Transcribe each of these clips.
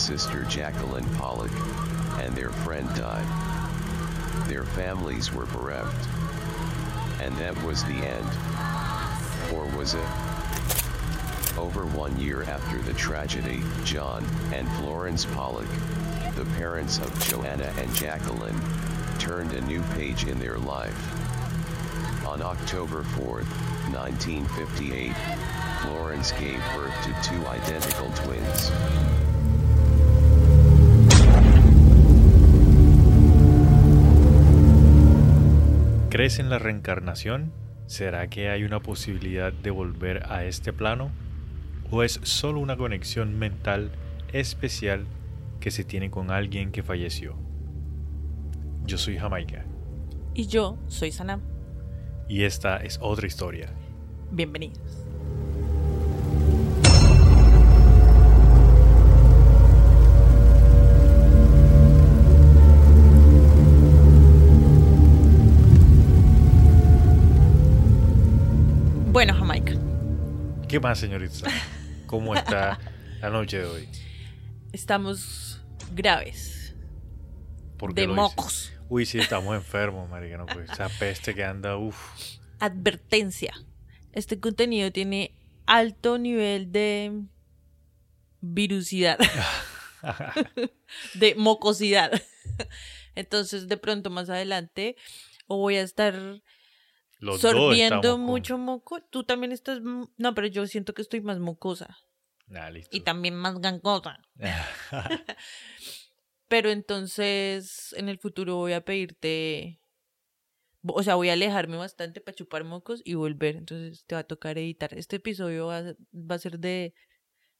sister Jacqueline Pollock, and their friend died. Their families were bereft. And that was the end. Or was it? Over one year after the tragedy, John and Florence Pollock, the parents of Joanna and Jacqueline, turned a new page in their life. On October 4, 1958, Florence gave birth to two identical twins. ¿Crees en la reencarnación? ¿Será que hay una posibilidad de volver a este plano? ¿O es solo una conexión mental especial que se tiene con alguien que falleció? Yo soy Jamaica. Y yo soy Sanam. Y esta es otra historia. Bienvenidos. ¿Qué más, señorita? ¿Cómo está la noche de hoy? Estamos graves. ¿Por qué De mocos. Uy, sí, estamos enfermos, marica. No, pues, esa peste que anda, uff. Advertencia. Este contenido tiene alto nivel de virusidad. de mocosidad. Entonces, de pronto más adelante, o voy a estar Los sorbiendo mucho moco. Tú también estás. No, pero yo siento que estoy más mocosa. Nah, listo. Y también más gangosa. Pero entonces, en el futuro voy a pedirte. O sea, voy a alejarme bastante para chupar mocos y volver. Entonces te va a tocar editar. Este episodio va a, va a ser de,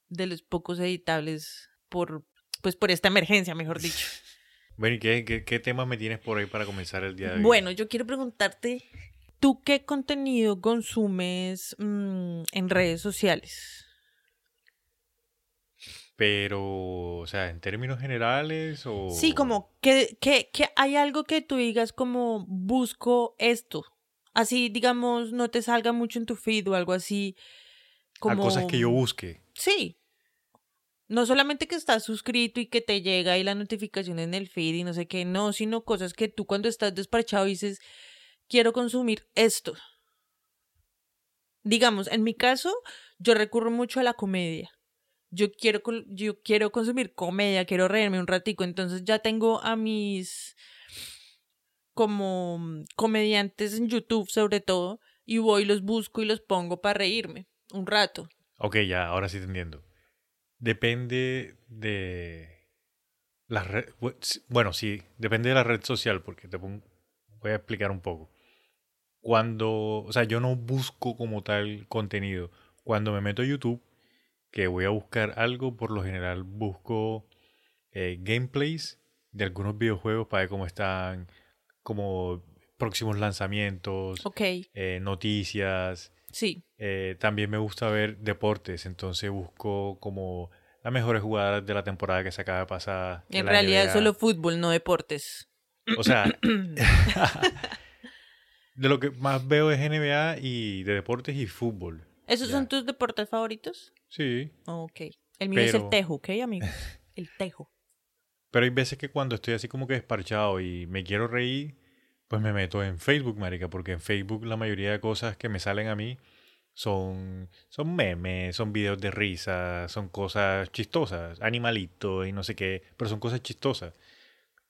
de los pocos editables por, pues por esta emergencia, mejor dicho. Bueno, ¿y qué, qué, qué temas me tienes por ahí para comenzar el día de hoy? Bueno, yo quiero preguntarte, ¿tú qué contenido consumes mm, en redes sociales? Pero, o sea, en términos generales o... Sí, como que, que, que hay algo que tú digas como busco esto. Así, digamos, no te salga mucho en tu feed o algo así. A Como... cosas que yo busque. Sí. No solamente que estás suscrito y que te llega ahí la notificación en el feed y no sé qué, no, sino cosas que tú cuando estás desparchado dices, quiero consumir esto. Digamos, en mi caso, yo recurro mucho a la comedia. Yo quiero, yo quiero consumir comedia, quiero reírme un ratico, entonces ya tengo a mis como comediantes en YouTube sobre todo y voy, los busco y los pongo para reírme un rato. Ok, ya, ahora sí te entiendo. Depende de la red... Bueno, sí, depende de la red social, porque te pongo- voy a explicar un poco. Cuando, o sea, yo no busco como tal contenido. Cuando me meto a YouTube, que voy a buscar algo, por lo general busco eh, gameplays de algunos videojuegos para ver cómo están, como próximos lanzamientos, Ok, eh, noticias. sí. Eh, también me gusta ver deportes, entonces busco como las mejores jugadas de la temporada que se acaba de pasar. En realidad es solo fútbol, no deportes. O sea, de lo que más veo es NBA y de deportes y fútbol. ¿Esos Ya. son tus deportes favoritos? Sí, Ok. El mío es el tejo, ¿ok, amigos? El tejo. pero hay veces que cuando estoy así como que desparchado y me quiero reír, pues me meto en Facebook, marica, porque en Facebook la mayoría de cosas que me salen a mí son, son memes, son videos de risa, son cosas chistosas, animalitos y no sé qué, pero son cosas chistosas.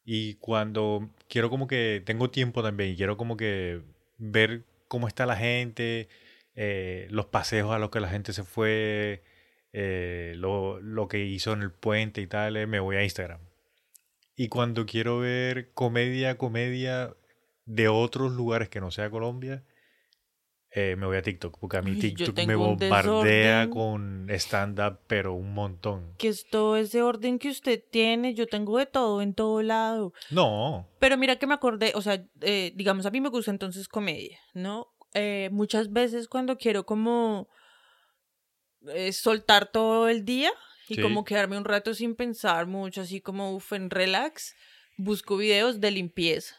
Y cuando quiero como que tengo tiempo también y quiero como que ver cómo está la gente, eh, los paseos a los que la gente se fue, eh, lo, lo que hizo en el puente y tal, eh, me voy a Instagram. Y cuando quiero ver comedia, comedia de otros lugares que no sea Colombia, eh, me voy a TikTok, porque a mí TikTok me bombardea con stand-up, pero un montón. Que es todo ese orden que usted tiene. Yo tengo de todo en todo lado. No, Pero mira que me acordé, o sea, eh, digamos, a mí me gusta entonces comedia, ¿no? Eh, muchas veces cuando quiero como soltar todo el día y Sí. como quedarme un rato sin pensar mucho, así como uf, en relax, busco videos de limpieza.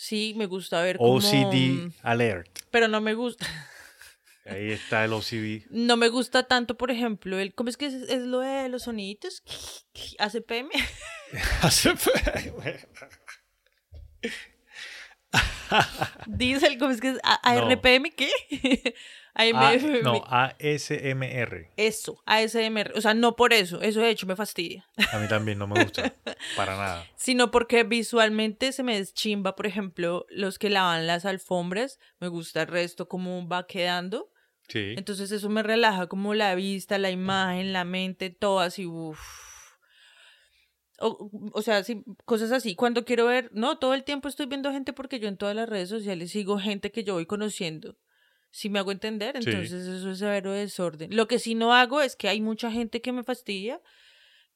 Sí, me gusta ver como... OCD alert. Pero no me gusta. Ahí está el OCD. No me gusta tanto, por ejemplo, el. ¿Cómo es que es, es lo de los soniditos? ACPM. Diesel, ¿cómo es que es? A- No. ¿ARPM qué? A- no, ASMR. Eso, ASMR. O sea, no por eso. Eso de hecho me fastidia. A mí también no me gusta. Para nada. Sino porque visualmente se me deschimba, por ejemplo, los que lavan las alfombras. Me gusta el resto, cómo va quedando. Sí. Entonces eso me relaja como la vista, la imagen, la mente, todo así, uff. O, o sea, sí, cosas así. Cuando quiero ver, no, todo el tiempo estoy viendo gente porque yo en todas las redes sociales sigo gente que yo voy conociendo. Si me hago entender, Sí. entonces eso es severo desorden. Lo que sí no hago es que hay mucha gente que me fastidia,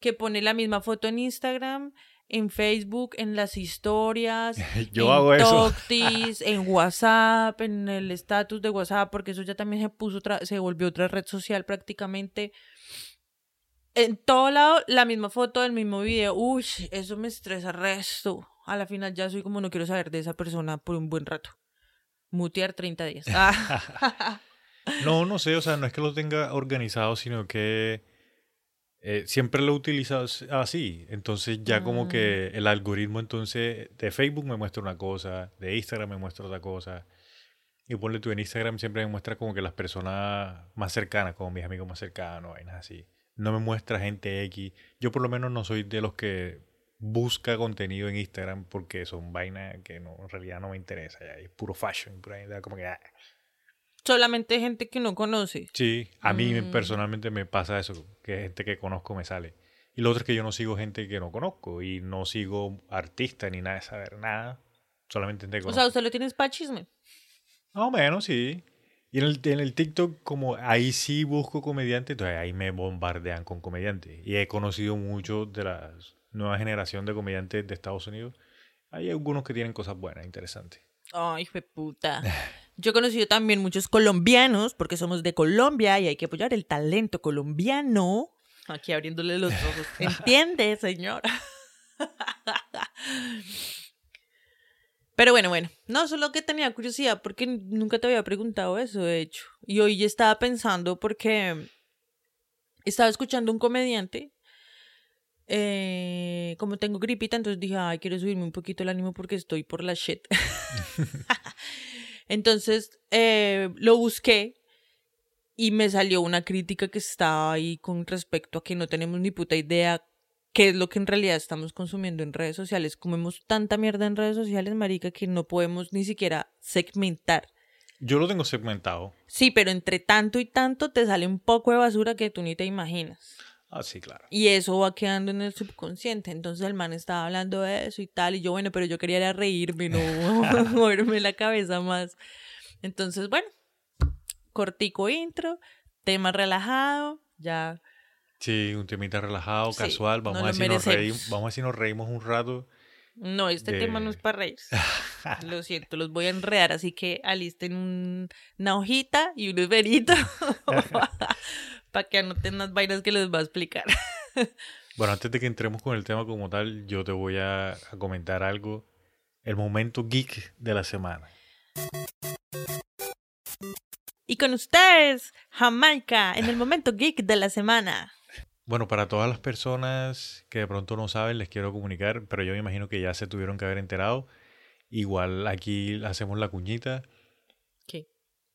que pone la misma foto en Instagram, en Facebook, en las historias, Yo en hago eso. Toctis, en WhatsApp, en el estatus de WhatsApp, porque eso ya también se puso otra, se volvió otra red social prácticamente. En todo lado, la misma foto del mismo video. Uy, eso me estresa resto. A la final ya soy como no quiero saber de esa persona por un buen rato. Mutear 30 días. Ah. No, no sé, o sea, no es que lo tenga organizado, sino que eh, siempre lo he utilizado as- así. Entonces ya como que Mm. el algoritmo entonces de Facebook me muestra una cosa, de Instagram me muestra otra cosa. Y ponle tú en Instagram siempre me muestra como que las personas más cercanas, como mis amigos más cercanos, vainas así. No me muestra gente X. Yo por lo menos no soy de los que busca contenido en Instagram porque son vainas que no, en realidad no me interesa. Ya, es puro fashion, pura como que... ah. Solamente gente que no conoce. Sí, a mí Mm. personalmente me pasa eso, que gente que conozco me sale. Y lo otro es que yo no sigo gente que no conozco y no sigo artistas ni nada de saber nada, solamente gente que O conozco. sea, usted lo tiene para chisme. Más o menos, sí. Y en el, en el TikTok, como ahí sí busco comediantes, entonces ahí me bombardean con comediantes. Y he conocido muchos de la nueva generación de comediantes de Estados Unidos. Hay algunos que tienen cosas buenas, interesantes. Ay, hijo de puta. Yo he conocido también muchos colombianos, porque somos de Colombia y hay que apoyar el talento colombiano. Aquí abriéndole los ojos. ¿Entiende, señora? Pero bueno, bueno. No, solo que tenía curiosidad, porque nunca te había preguntado eso, de hecho. Y hoy ya estaba pensando porque estaba escuchando un comediante. Eh, como tengo gripita, entonces dije, ay, quiero subirme un poquito el ánimo porque estoy por la shit. Entonces eh, lo busqué y me salió una crítica que estaba ahí con respecto a que no tenemos ni puta idea qué es lo que en realidad estamos consumiendo en redes sociales. Comemos tanta mierda en redes sociales, marica, que no podemos ni siquiera segmentar. Yo lo tengo segmentado. Sí, pero entre tanto y tanto te sale un poco de basura que tú ni te imaginas. Ah, sí, claro. Y eso va quedando en el subconsciente. Entonces el man estaba hablando de eso y tal. Y yo, bueno, pero yo quería era reírme, no moverme la cabeza más. Entonces, bueno, cortico intro, tema relajado, ya. Sí, un temita relajado, Sí, casual. Vamos, lo a ver si nos reímos, vamos a ver si nos reímos un rato. No, este De- tema no es para reírse. Lo siento, los voy a enredar, así que alisten un- una hojita y un esferito para que anoten las vainas que les va a explicar. Bueno, antes de que entremos con el tema como tal, yo te voy a, a comentar algo. El momento geek de la semana. Y con ustedes, Jamaica, en el momento geek de la semana. Bueno, para todas las personas que de pronto no saben, les quiero comunicar, pero yo me imagino que ya se tuvieron que haber enterado. Igual aquí hacemos la cuñita.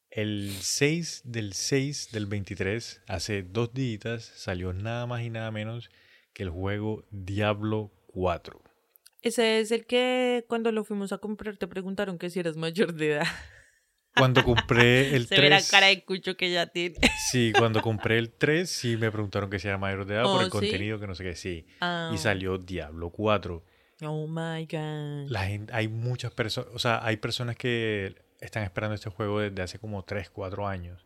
El 6 del 6 del 23, hace dos días, salió nada más y nada menos que el juego Diablo 4. Ese es el que cuando lo fuimos a comprar te preguntaron que si eras mayor de edad. Cuando compré el Se ve la 3, cara de cucho que ya tiene. sí, cuando compré el 3, sí me preguntaron que si era mayor de edad por Oh, el ¿sí? contenido, que no sé qué, sí. Ah, Y salió Diablo 4. Oh my god. La gente, hay muchas personas, o sea, hay personas que están esperando este juego desde hace como 3, 4 años.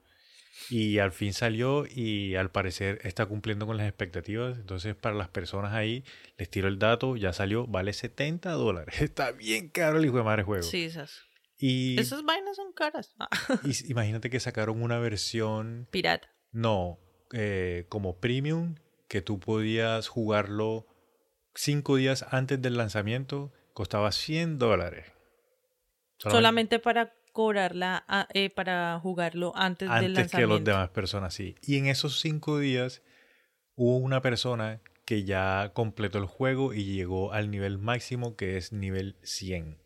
Y al fin salió y al parecer está cumpliendo con las expectativas. Entonces, para las personas ahí, les tiro el dato, ya salió, vale 70 dólares. Está bien caro el hijo de madre juego. Sí, esas. Y, Esas vainas son caras. Ah, y imagínate que sacaron una versión, Pirata. no, eh, como premium, que tú podías jugarlo 5 días antes del lanzamiento, costaba 100 dólares. Solamente para cobrarla, a- eh, para jugarlo antes, del Antes que lanzamiento. los demás personas, sí. Y en esos cinco días hubo una persona que ya completó el juego y llegó al nivel máximo que es nivel 100.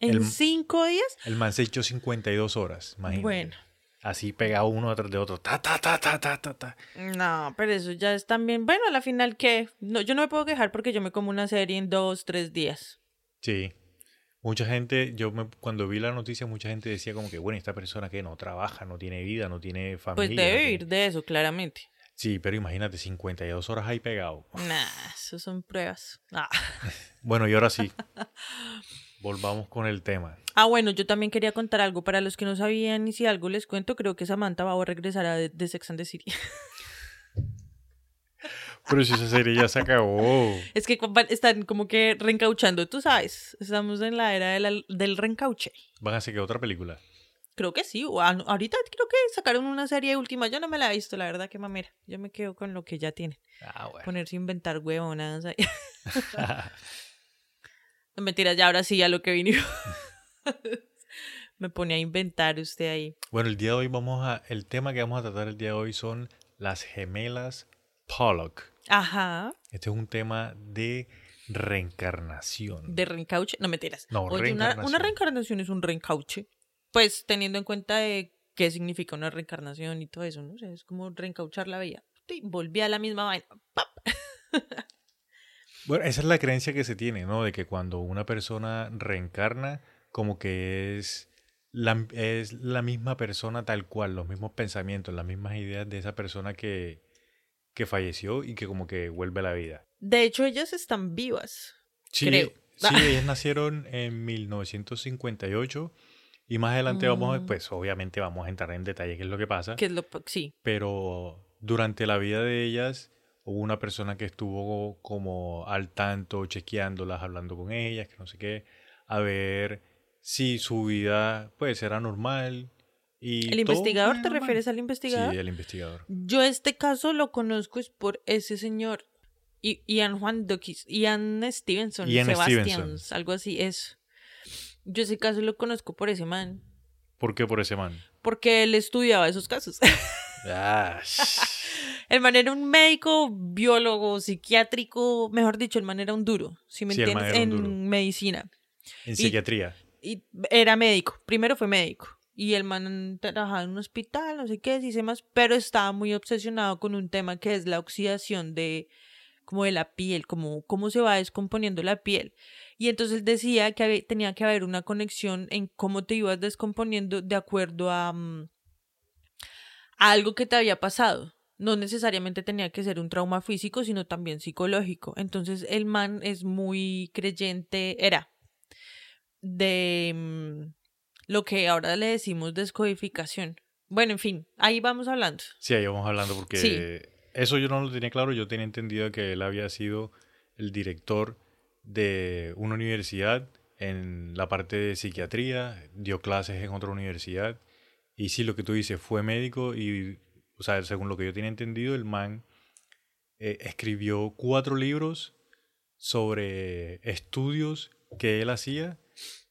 ¿En el- cinco días? El man se echó 52 horas, imagínate. Bueno. Así pegado uno detrás de otro. Ta, ta, ta, ta, ta, ta, ta. No, pero eso ya es también. Bueno, a la final, ¿qué? No, yo no me puedo quejar porque yo me como una serie en dos, tres días. Sí. Mucha gente, yo me- cuando vi la noticia, mucha gente decía como que, bueno, esta persona que no trabaja, no tiene vida, no tiene familia. Pues no debe tiene-". vivir de eso, claramente. Sí, pero imagínate, 52 horas ahí pegado. Nah, eso son pruebas. Ah. Bueno, y ahora sí. Volvamos con el tema. Ah, bueno, yo también quería contar algo. Para los que no sabían y si algo les cuento, creo que Samantha va a regresar a de Sex and the City. Pero si esa serie ya se acabó. Es que están como que reencauchando, tú sabes. Estamos en la era de la- del reencauche. Van a que otra película. Creo que sí. o a- ahorita creo que sacaron una serie última. Yo no me la he visto, la verdad, que mamera. Yo me quedo con lo que ya tienen. Ah, bueno. Ponerse a inventar huevonas ahí. No mentiras, ya ahora sí, ya lo que vino. me pone a inventar usted ahí. Bueno, el día de hoy vamos a. El tema que vamos a tratar el día de hoy son las gemelas Pollock. Ajá. Este es un tema de reencarnación. De reencauche. No mentiras. No, Oye, una, una reencarnación. reencarnación es un reencauche. Pues teniendo en cuenta de qué significa una reencarnación y todo eso, ¿no? O sea, es como reencauchar la vida. Volví a la misma vaina. ¡Pap! Bueno, esa es la creencia que se tiene, ¿no? De que cuando una persona reencarna, como que es la, es la misma persona tal cual, los mismos pensamientos, las mismas ideas de esa persona que, que falleció y que como que vuelve a la vida. De hecho, ellas están vivas. Sí, Creo. sí, ellas nacieron en 1958 y más adelante vamos, Mm. pues obviamente vamos a entrar en detalle qué es lo que pasa, Que es lo. Sí. pero durante la vida de ellas hubo una persona que estuvo como al tanto, chequeándolas, hablando con ellas, que no sé qué, a ver si su vida pues era normal. Y ¿El investigador? ¿Te normal. refieres al investigador? Sí, el investigador. Yo este caso lo conozco es por ese señor. I- Ian Juan Dukis, Ian Stevenson, Ian Sebastian, Stevenson. algo así es. Yo ese caso lo conozco por ese man, ¿Por qué por ese man? porque él estudiaba esos casos. Ah, el man era un médico, biólogo, psiquiátrico, mejor dicho, el man era un duro, si me Sí, entiendes, en duro. medicina. en psiquiatría. Y era médico, primero fue médico. Y el man trabajaba en un hospital, no sé qué, dice más, pero estaba muy obsesionado con un tema que es la oxidación de como de la piel, como cómo se va descomponiendo la piel. Y entonces decía que había- tenía que haber una conexión en cómo te ibas descomponiendo de acuerdo a, mm, a algo que te había pasado. No necesariamente tenía que ser un trauma físico, sino también psicológico. Entonces el man es muy creyente, era de mm, lo que ahora le decimos descodificación. Bueno, en fin, ahí vamos hablando. Sí, ahí vamos hablando porque Sí. eso yo no lo tenía claro. Yo tenía entendido que él había sido el director de una universidad en la parte de psiquiatría, dio clases en otra universidad. Y sí, lo que tú dices, fue médico y, o sea, según lo que yo tenía entendido, el man eh, escribió cuatro libros sobre estudios que él hacía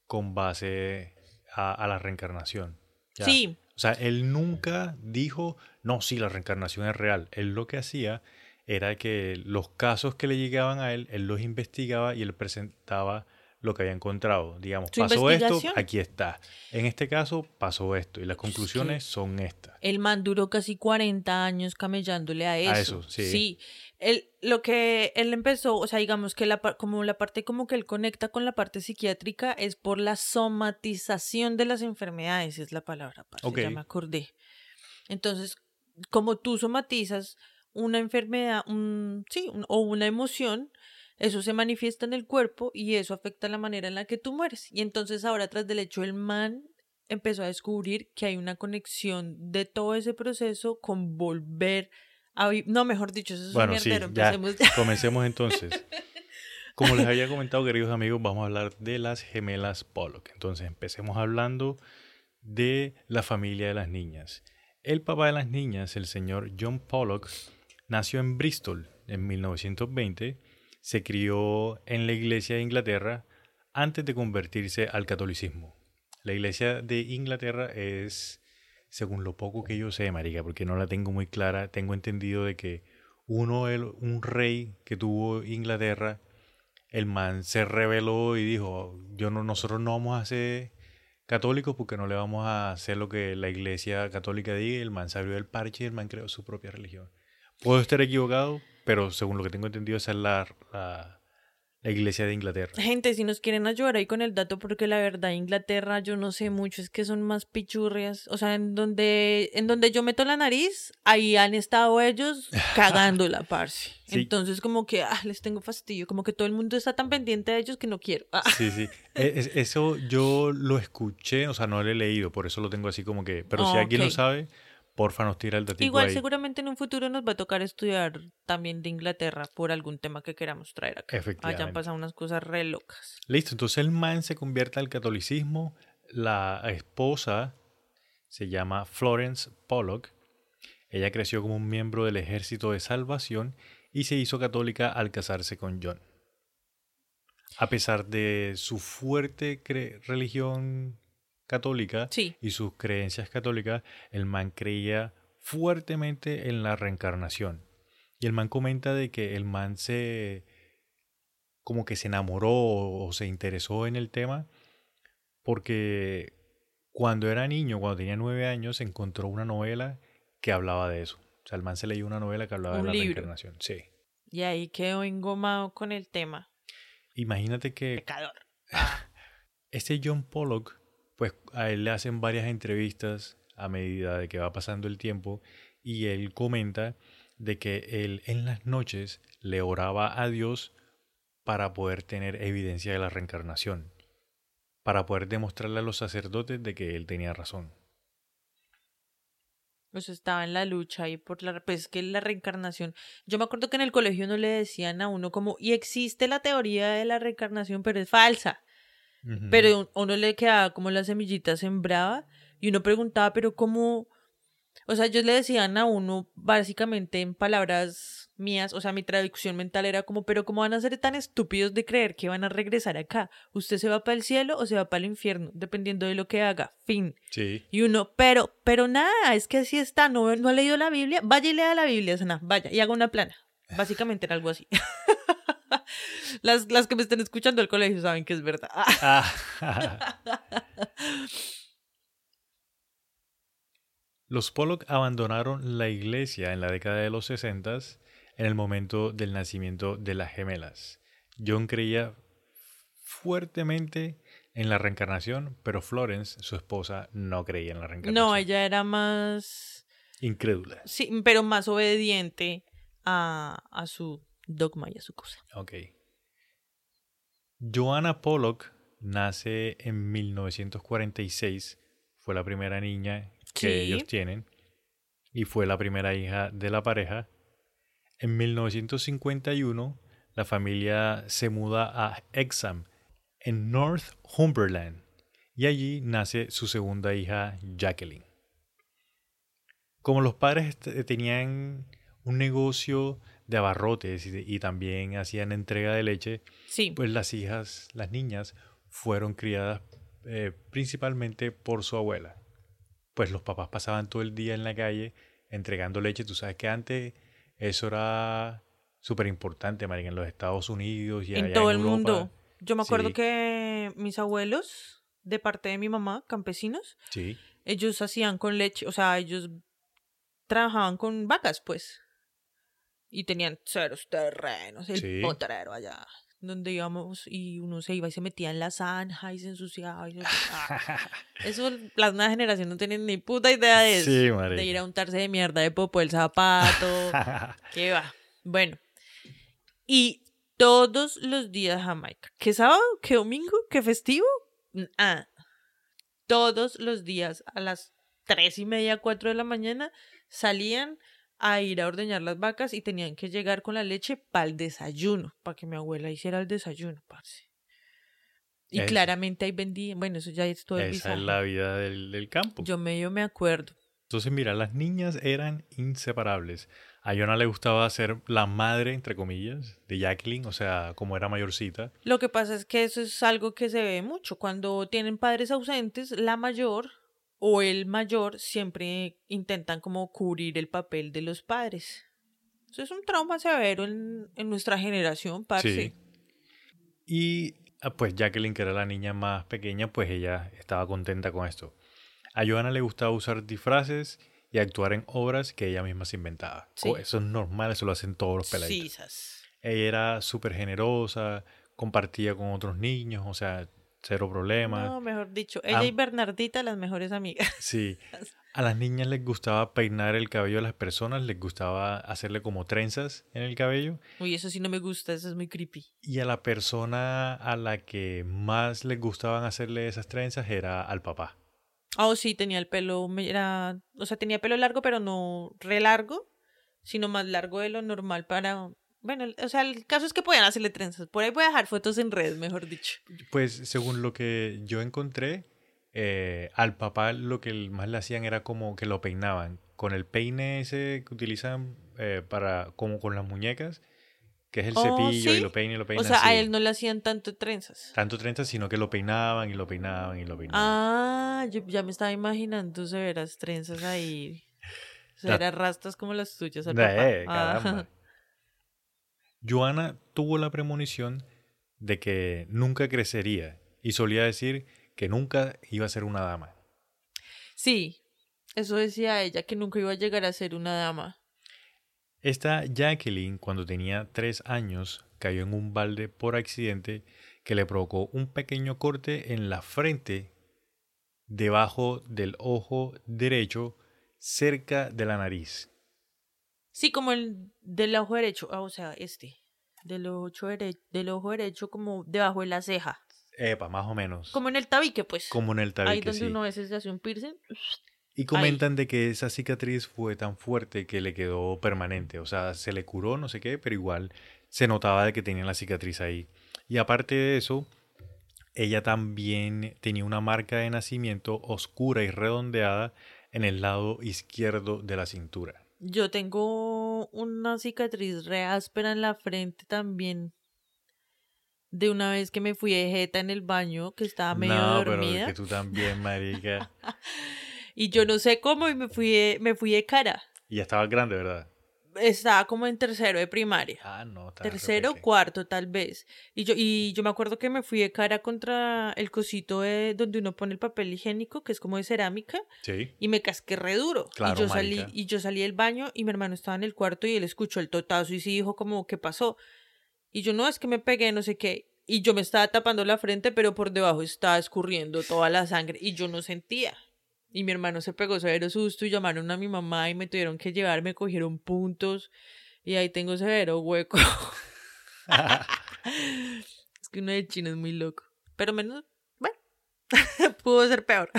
con base a, a la reencarnación. Ya. Sí, O sea, él nunca dijo, no, sí, la reencarnación es real. Él lo que hacía era que los casos que le llegaban a él, él los investigaba y él presentaba lo que había encontrado. Digamos, pasó esto, aquí está. En este caso, pasó esto y las conclusiones son estas. el man duró casi 40 años camellándole a eso. A eso, sí. Él, lo que él empezó, o sea, digamos que la, como la parte como que él conecta con la parte psiquiátrica es por la somatización de las enfermedades, es la palabra, parce, ya Ok. me acordé. Entonces, como tú somatizas una enfermedad, un, sí, un- o una emoción, eso se manifiesta en el cuerpo y eso afecta la manera en la que tú mueres. Y entonces ahora tras del hecho el man empezó a descubrir que hay una conexión de todo ese proceso con volver a No, mejor dicho, eso es Bueno, un sí, ya. Comencemos entonces. Como les había comentado, queridos amigos, vamos a hablar de las gemelas Pollock. Entonces, empecemos hablando de la familia de las niñas. El papá de las niñas, el señor John Pollock, nació en Bristol en 1920. Se crió en la iglesia de Inglaterra antes de convertirse al catolicismo. La iglesia de Inglaterra es, según lo poco que yo sé, marica, porque no la tengo muy clara, tengo entendido de que uno, el, un rey que tuvo Inglaterra, el man se rebeló y dijo, yo no, nosotros no vamos a ser católicos porque no le vamos a hacer lo que la iglesia católica diga. El man se abrió el parche y el man creó su propia religión. Puedo estar equivocado, pero según lo que tengo entendido, esa es la, la, la iglesia de Inglaterra. Gente, si nos quieren ayudar ahí con el dato, porque la verdad, Inglaterra, yo no sé mucho, es que son más pichurrias. O sea, en donde, en donde yo meto la nariz, ahí han estado ellos cagándola, parce. Sí. Entonces, como que ah, les tengo fastidio, como que todo el mundo está tan pendiente de ellos que no quiero. Ah. Sí, sí. E- es- eso yo lo escuché, o sea, no lo he leído, por eso lo tengo así como que. Pero si Ah, alguien lo sabe, porfa nos tira el datito Igual ahí. seguramente en un futuro nos va a tocar estudiar también de Inglaterra por algún tema que queramos traer acá. Efectivamente. Hayan pasado unas cosas re locas. Listo, entonces el man se convierte al catolicismo. La esposa se llama Florence Pollock. Ella creció como un miembro del Ejército de Salvación y se hizo católica al casarse con John. A pesar de su fuerte religión católica Sí. y sus creencias católicas, el man creía fuertemente en la reencarnación. Y el man comenta de que el man se como que se enamoró o, se interesó en el tema porque cuando era niño, cuando tenía nueve años, encontró una novela que hablaba de eso. O sea, el man se leyó una novela que hablaba Un de la libro. reencarnación. Sí. Y ahí quedó engomado con el tema. Imagínate que Pecador. Este John Pollock, pues a él le hacen varias entrevistas a medida de que va pasando el tiempo y él comenta de que él en las noches le oraba a Dios para poder tener evidencia de la reencarnación, para poder demostrarle a los sacerdotes de que él tenía razón. Pues estaba en la lucha ahí por la... Pues es que la reencarnación... Yo me acuerdo que en el colegio no le decían a uno como... Y existe la teoría de la reencarnación, pero es falsa. Pero a uno le quedaba como la semillita sembrada y uno preguntaba, pero cómo... O sea, ellos le decían a uno básicamente en palabras mías, o sea, mi traducción mental era como, pero ¿cómo van a ser tan estúpidos de creer que van a regresar acá? ¿Usted se va para el cielo o se va para el infierno? Dependiendo de lo que haga. Fin. Sí. Y uno, pero, pero nada, es que así está, no, no ha leído la Biblia, vaya y lea la Biblia, Sana, vaya, y haga una plana. Básicamente era algo así. las, las que me están escuchando del colegio saben que es verdad. Los Pollock abandonaron la iglesia en la década de los 60 en el momento del nacimiento de las gemelas. John creía fuertemente en la reencarnación, pero Florence, su esposa, no creía en la reencarnación. No, ella era más, Incrédula. sí, pero más obediente a, a su dogma y a su cosa. Ok. Joanna Pollock nace en 1946. Fue la primera niña que ellos tienen. Y fue la primera hija de la pareja. En 1951, la familia se muda a Exham, en Northumberland. Y allí nace su segunda hija, Jacqueline. Como los padres tenían un negocio de abarrotes y, y también hacían entrega de leche, Sí, pues las hijas, las niñas, fueron criadas eh, principalmente por su abuela. Pues los papás pasaban todo el día en la calle entregando leche. Tú sabes que antes eso era súper importante, en los Estados Unidos y en allá todo el Europa. mundo. Yo me acuerdo Sí. que mis abuelos, de parte de mi mamá, campesinos, Sí, ellos hacían con leche, o sea, ellos trabajaban con vacas, pues. Y tenían ceros terrenos, el Sí. potrero allá, donde íbamos y uno se iba y se metía en la zanja y se ensuciaba. y se- ah. Eso las nuevas generaciones no tienen ni puta idea de eso. Sí, de ir a untarse de mierda de popo el zapato. ¿Qué va? Bueno. Y todos los días Jamaica. ¿Qué sábado? ¿Qué domingo? ¿Qué festivo? Ah. Todos los días a las tres y media, cuatro de la mañana salían a ir a ordeñar las vacas y tenían que llegar con la leche para el desayuno, para que mi abuela hiciera el desayuno, parce. Y Es- claramente ahí vendían, bueno, eso ya es todo Esa es la vida del, del campo. Yo medio me acuerdo. Entonces, mira, las niñas eran inseparables. A Yona le gustaba ser la madre, entre comillas, de Jacqueline, o sea, como era mayorcita. Lo que pasa es que eso es algo que se ve mucho. Cuando tienen padres ausentes, la mayor o el mayor siempre intentan como cubrir el papel de los padres. Eso es un trauma severo en, en nuestra generación, parce. Sí. Y ah, pues Jacqueline, que era la niña más pequeña, pues ella estaba contenta con esto. A Joana le gustaba usar disfraces y actuar en obras que ella misma se inventaba. Sí. Co- Eso es normal, eso lo hacen todos los peladitos. Sí. Ella era súper generosa, compartía con otros niños, o sea, cero problemas. No, mejor dicho, ella y Bernardita, las mejores amigas. Sí. A las niñas les gustaba peinar el cabello de las personas, les gustaba hacerle como trenzas en el cabello. Uy, eso sí no me gusta, eso es muy creepy. Y a la persona a la que más les gustaban hacerle esas trenzas era al papá. Oh, sí, tenía el pelo, era, o sea, tenía pelo largo, pero no re largo, sino más largo de lo normal para, bueno, o sea, el caso es que podían hacerle trenzas. Por ahí voy a dejar fotos en redes, mejor dicho. Pues según lo que yo encontré, eh, al papá lo que más le hacían era como que lo peinaban con el peine ese que utilizan eh, para como con las muñecas, que es el Oh, cepillo y lo peina y lo peina. O sea, a él no le hacían tanto trenzas. Tanto trenzas, sino que lo peinaban y lo peinaban y lo peinaban. Ah, yo ya me estaba imaginando severas trenzas ahí. La- Severas rastas como las tuyas al Eh, papá. Caramba. Joana tuvo la premonición de que nunca crecería y solía decir que nunca iba a ser una dama. Sí, eso decía ella, que nunca iba a llegar a ser una dama. Esta Jacqueline, cuando tenía tres años, cayó en un balde por accidente que le provocó un pequeño corte en la frente, debajo del ojo derecho, cerca de la nariz. Sí, como el del ojo derecho, ah, o sea, este, del ojo, dere- del ojo derecho como debajo de la ceja, Epa, más o menos. como en el tabique, pues. Como en el Ahí tabique, donde sí. uno a veces se hace un piercing. Y comentan de que esa cicatriz fue tan fuerte que le quedó permanente. O sea, se le curó, no sé qué, pero igual se notaba de que tenía la cicatriz ahí. Y aparte de eso, ella también tenía una marca de nacimiento oscura y redondeada en el lado izquierdo de la cintura. Yo tengo una cicatriz re áspera en la frente también. De una vez que me fui de jeta en el baño, que estaba medio no, pero dormida. es que tú también, marica. Y yo no sé cómo y me fui de, me fui de cara. y ya estabas grande, ¿verdad? Estaba como en tercero de primaria. Ah, no. Tercero o cuarto, tal vez. Y yo, y yo me acuerdo que me fui de cara contra el cosito de donde uno pone el papel higiénico, que es como de cerámica, Sí. y me casqué re duro. Claro, y yo salí, y yo salí del baño y mi hermano estaba en el cuarto y él escuchó el totazo y sí dijo como, ¿qué pasó? Y yo, no, es que me pegué, no sé qué. Y yo me estaba tapando la frente, pero por debajo estaba escurriendo toda la sangre y yo no sentía. Y mi hermano se pegó severo susto y llamaron a mi mamá y me tuvieron que llevar, me cogieron puntos y ahí tengo severo hueco. es que uno de chino es muy loco. Pero menos, bueno, pudo ser peor.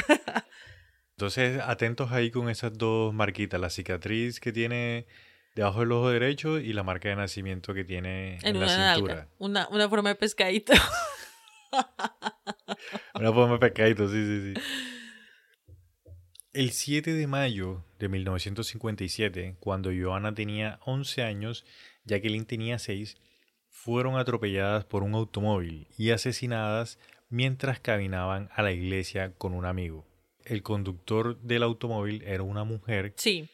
Entonces, atentos ahí con esas dos marquitas, la cicatriz que tiene debajo del ojo derecho y la marca de nacimiento que tiene en, en la una cintura. nalga. Una, una forma de pescadito. Una forma de pescadito, sí, sí, sí. El 7 de mayo de 1957, cuando Johanna tenía 11 años, Jacqueline tenía 6, fueron atropelladas por un automóvil y asesinadas mientras caminaban a la iglesia con un amigo. El conductor del automóvil era una mujer Sí,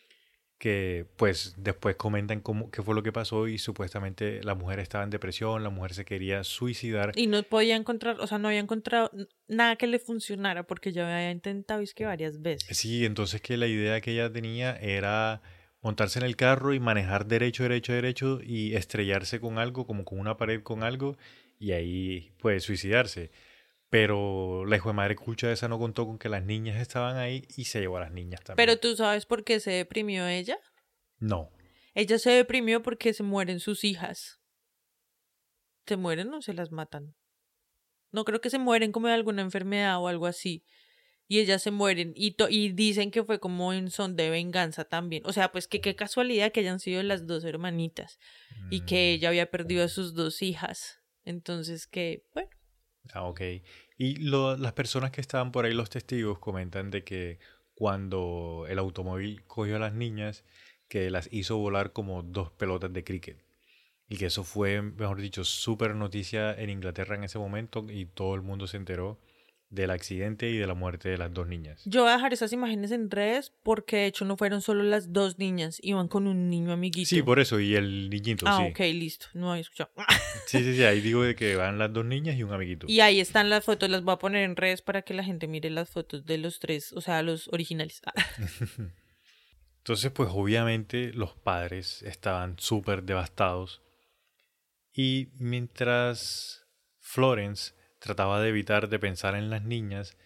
que pues después comentan cómo, qué fue lo que pasó y supuestamente la mujer estaba en depresión, la mujer se quería suicidar. y no podía encontrar, o sea, no había encontrado nada que le funcionara porque ya había intentado es que varias veces. Sí, entonces que la idea que ella tenía era montarse en el carro y manejar derecho, derecho, derecho y estrellarse con algo, como con una pared con algo y ahí pues suicidarse. Pero la hijo de madre cucha esa no contó con que las niñas estaban ahí y se llevó a las niñas también. Pero tú sabes por qué se deprimió ella. No. Ella se deprimió porque se mueren sus hijas. ¿Se mueren o se las matan? No creo que se mueren como de alguna enfermedad o algo así. Y ellas se mueren y, to- y dicen que fue como en son de venganza también. O sea, pues que qué casualidad que hayan sido las dos hermanitas y que Mm, ella había perdido a sus dos hijas. Entonces que, bueno, Ah, ok. Y lo- las personas que estaban por ahí, los testigos, comentan de que cuando el automóvil cogió a las niñas, que las hizo volar como dos pelotas de cricket. Y que eso fue, mejor dicho, súper noticia en Inglaterra en ese momento y todo el mundo se enteró del accidente y de la muerte de las dos niñas. Yo voy a dejar esas imágenes en redes porque de hecho no fueron solo las dos niñas, iban con un niño amiguito. Sí, por eso, y el niñito, ah, sí. ok, listo, no había escuchado. Sí, sí, sí, ahí digo de que van las dos niñas y un amiguito. y ahí están las fotos, las voy a poner en redes para que la gente mire las fotos de los tres, o sea, los originales. Entonces, pues obviamente los padres estaban súper devastados. Y mientras Florence trataba de evitar de pensar en las niñas,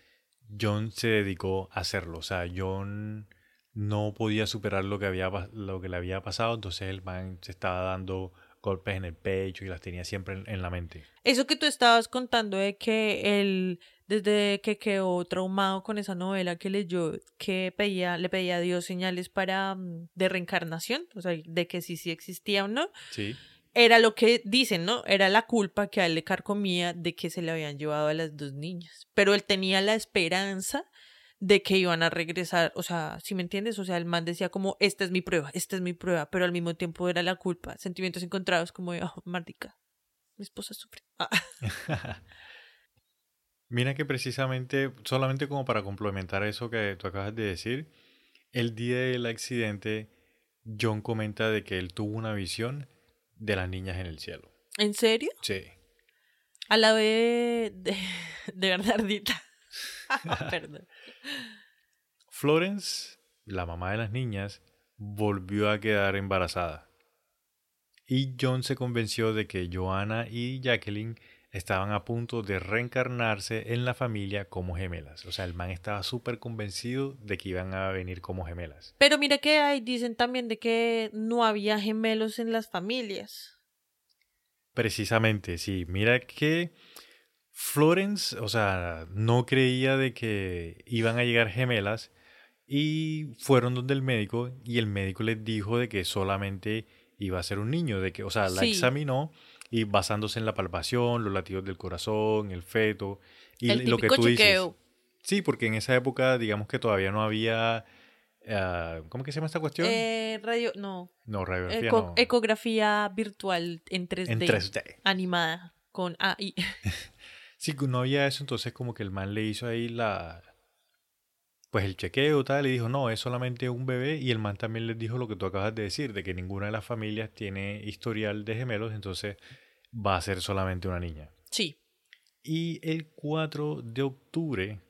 John se dedicó a hacerlo. O sea, John no podía superar lo que, había, lo que le había pasado, entonces el man se estaba dando golpes en el pecho y las tenía siempre en, en la mente. Eso que tú estabas contando de que él, desde que quedó traumado con esa novela que leyó, que pedía, le pedía a Dios señales para mm, de reencarnación, o sea, de que sí sí existía o no, Sí. Era lo que dicen, ¿no? Era la culpa que a él le carcomía de que se le habían llevado a las dos niñas. Pero él tenía la esperanza de que iban a regresar, o sea, si me entiendes? O sea, el man decía como, esta es mi prueba, esta es mi prueba, pero al mismo tiempo era la culpa, sentimientos encontrados como oh, mardica, mi esposa sufre. Ah. Mira que precisamente, solamente como para complementar eso que tú acabas de decir, el día del accidente, John comenta de que él tuvo una visión de las niñas en el cielo. ¿En serio? Sí. A la vez de, de Bernardita. Perdón. Florence, la mamá de las niñas, volvió a quedar embarazada. Y John se convenció de que Joanna y Jacqueline estaban a punto de reencarnarse en la familia como gemelas. O sea, el man estaba súper convencido de que iban a venir como gemelas. Pero mira que ahí dicen también de que no había gemelos en las familias. Precisamente, sí. Mira que Florence, o sea, no creía de que iban a llegar gemelas y fueron donde el médico y el médico les dijo de que solamente iba a ser un niño, de que, o sea, la Sí. examinó y basándose en la palpación, los latidos del corazón, el feto y el lo que tú dices. Sí, porque en esa época, digamos que todavía no había, ah, ¿cómo que se llama esta cuestión? Eh, radio, no. no, radiografía Eco- no. Ecografía virtual en 3D. en 3D. Animada con AI. Sí, no había eso, entonces como que el man le hizo ahí la... Pues el chequeo tal, y dijo, no, es solamente un bebé, y el man también les dijo lo que tú acabas de decir, de que ninguna de las familias tiene historial de gemelos, entonces va a ser solamente una niña. Sí. Y el 4 de octubre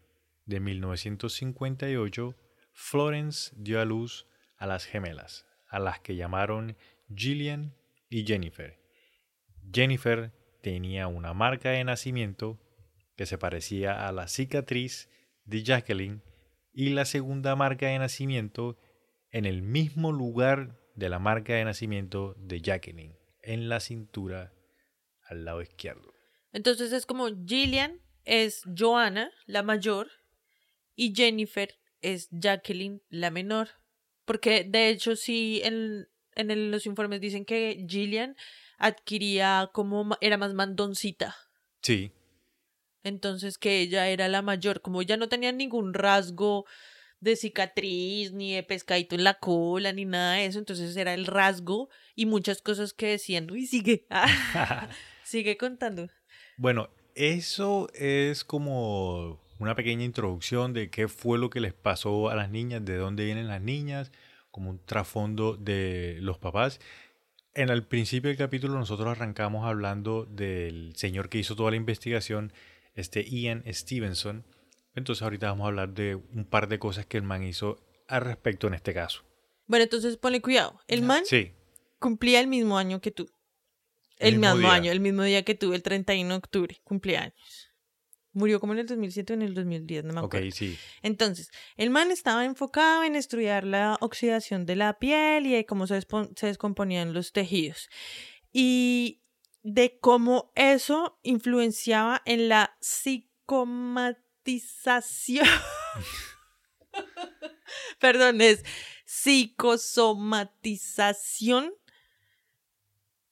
de 1958, Florence dio a luz a las gemelas, a las que llamaron Gillian y Jennifer. Jennifer tenía una marca de nacimiento que se parecía a la cicatriz de Jacqueline y la segunda marca de nacimiento en el mismo lugar de la marca de nacimiento de Jacqueline, en la cintura al lado izquierdo. Entonces es como Gillian es Joanna, la mayor, y Jennifer es Jacqueline, la menor. Porque de hecho sí, en, en el- los informes dicen que Gillian adquiría como, era más mandoncita. Sí, Entonces que ella era la mayor, como ella no tenía ningún rasgo de cicatriz, ni de pescadito en la cola, ni nada de eso, entonces era el rasgo y muchas cosas que decían, uy, sigue, sigue contando. Bueno, eso es como una pequeña introducción de qué fue lo que les pasó a las niñas, de dónde vienen las niñas, como un trasfondo de los papás. En el principio del capítulo nosotros arrancamos hablando del señor que hizo toda la investigación, este Ian Stevenson. Entonces ahorita vamos a hablar de un par de cosas que el man hizo al respecto en este caso. Bueno, entonces ponle cuidado, el man Sí, cumplía el mismo año que tú. El El, mismo mismo año, el mismo día que tú, el 31 de octubre, cumplía años. Murió como en el 2007 o en el 2010, no me ok, acuerdo. sí. Entonces, el man estaba enfocado en estudiar la oxidación de la piel y de cómo se, se descomponían los tejidos. Y de cómo eso influenciaba en la psicomatización. Perdón, es psicosomatización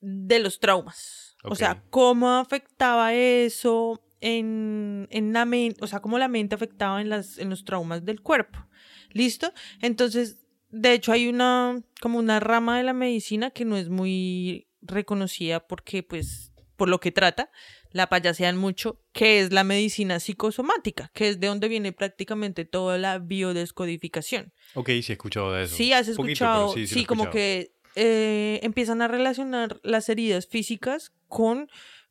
de los traumas. O sea, cómo afectaba eso en, en la mente, o sea, cómo la mente afectaba en, las, en los traumas del cuerpo. ¿Listo? Entonces, de hecho hay una como una rama de la medicina que no es muy reconocida porque pues por lo que trata, la payasean mucho, que es la medicina psicosomática, que es de donde viene prácticamente toda la biodescodificación. Ok, sí he escuchado de eso. Sí, has escuchado, sí, como que eh, empiezan a relacionar las heridas físicas con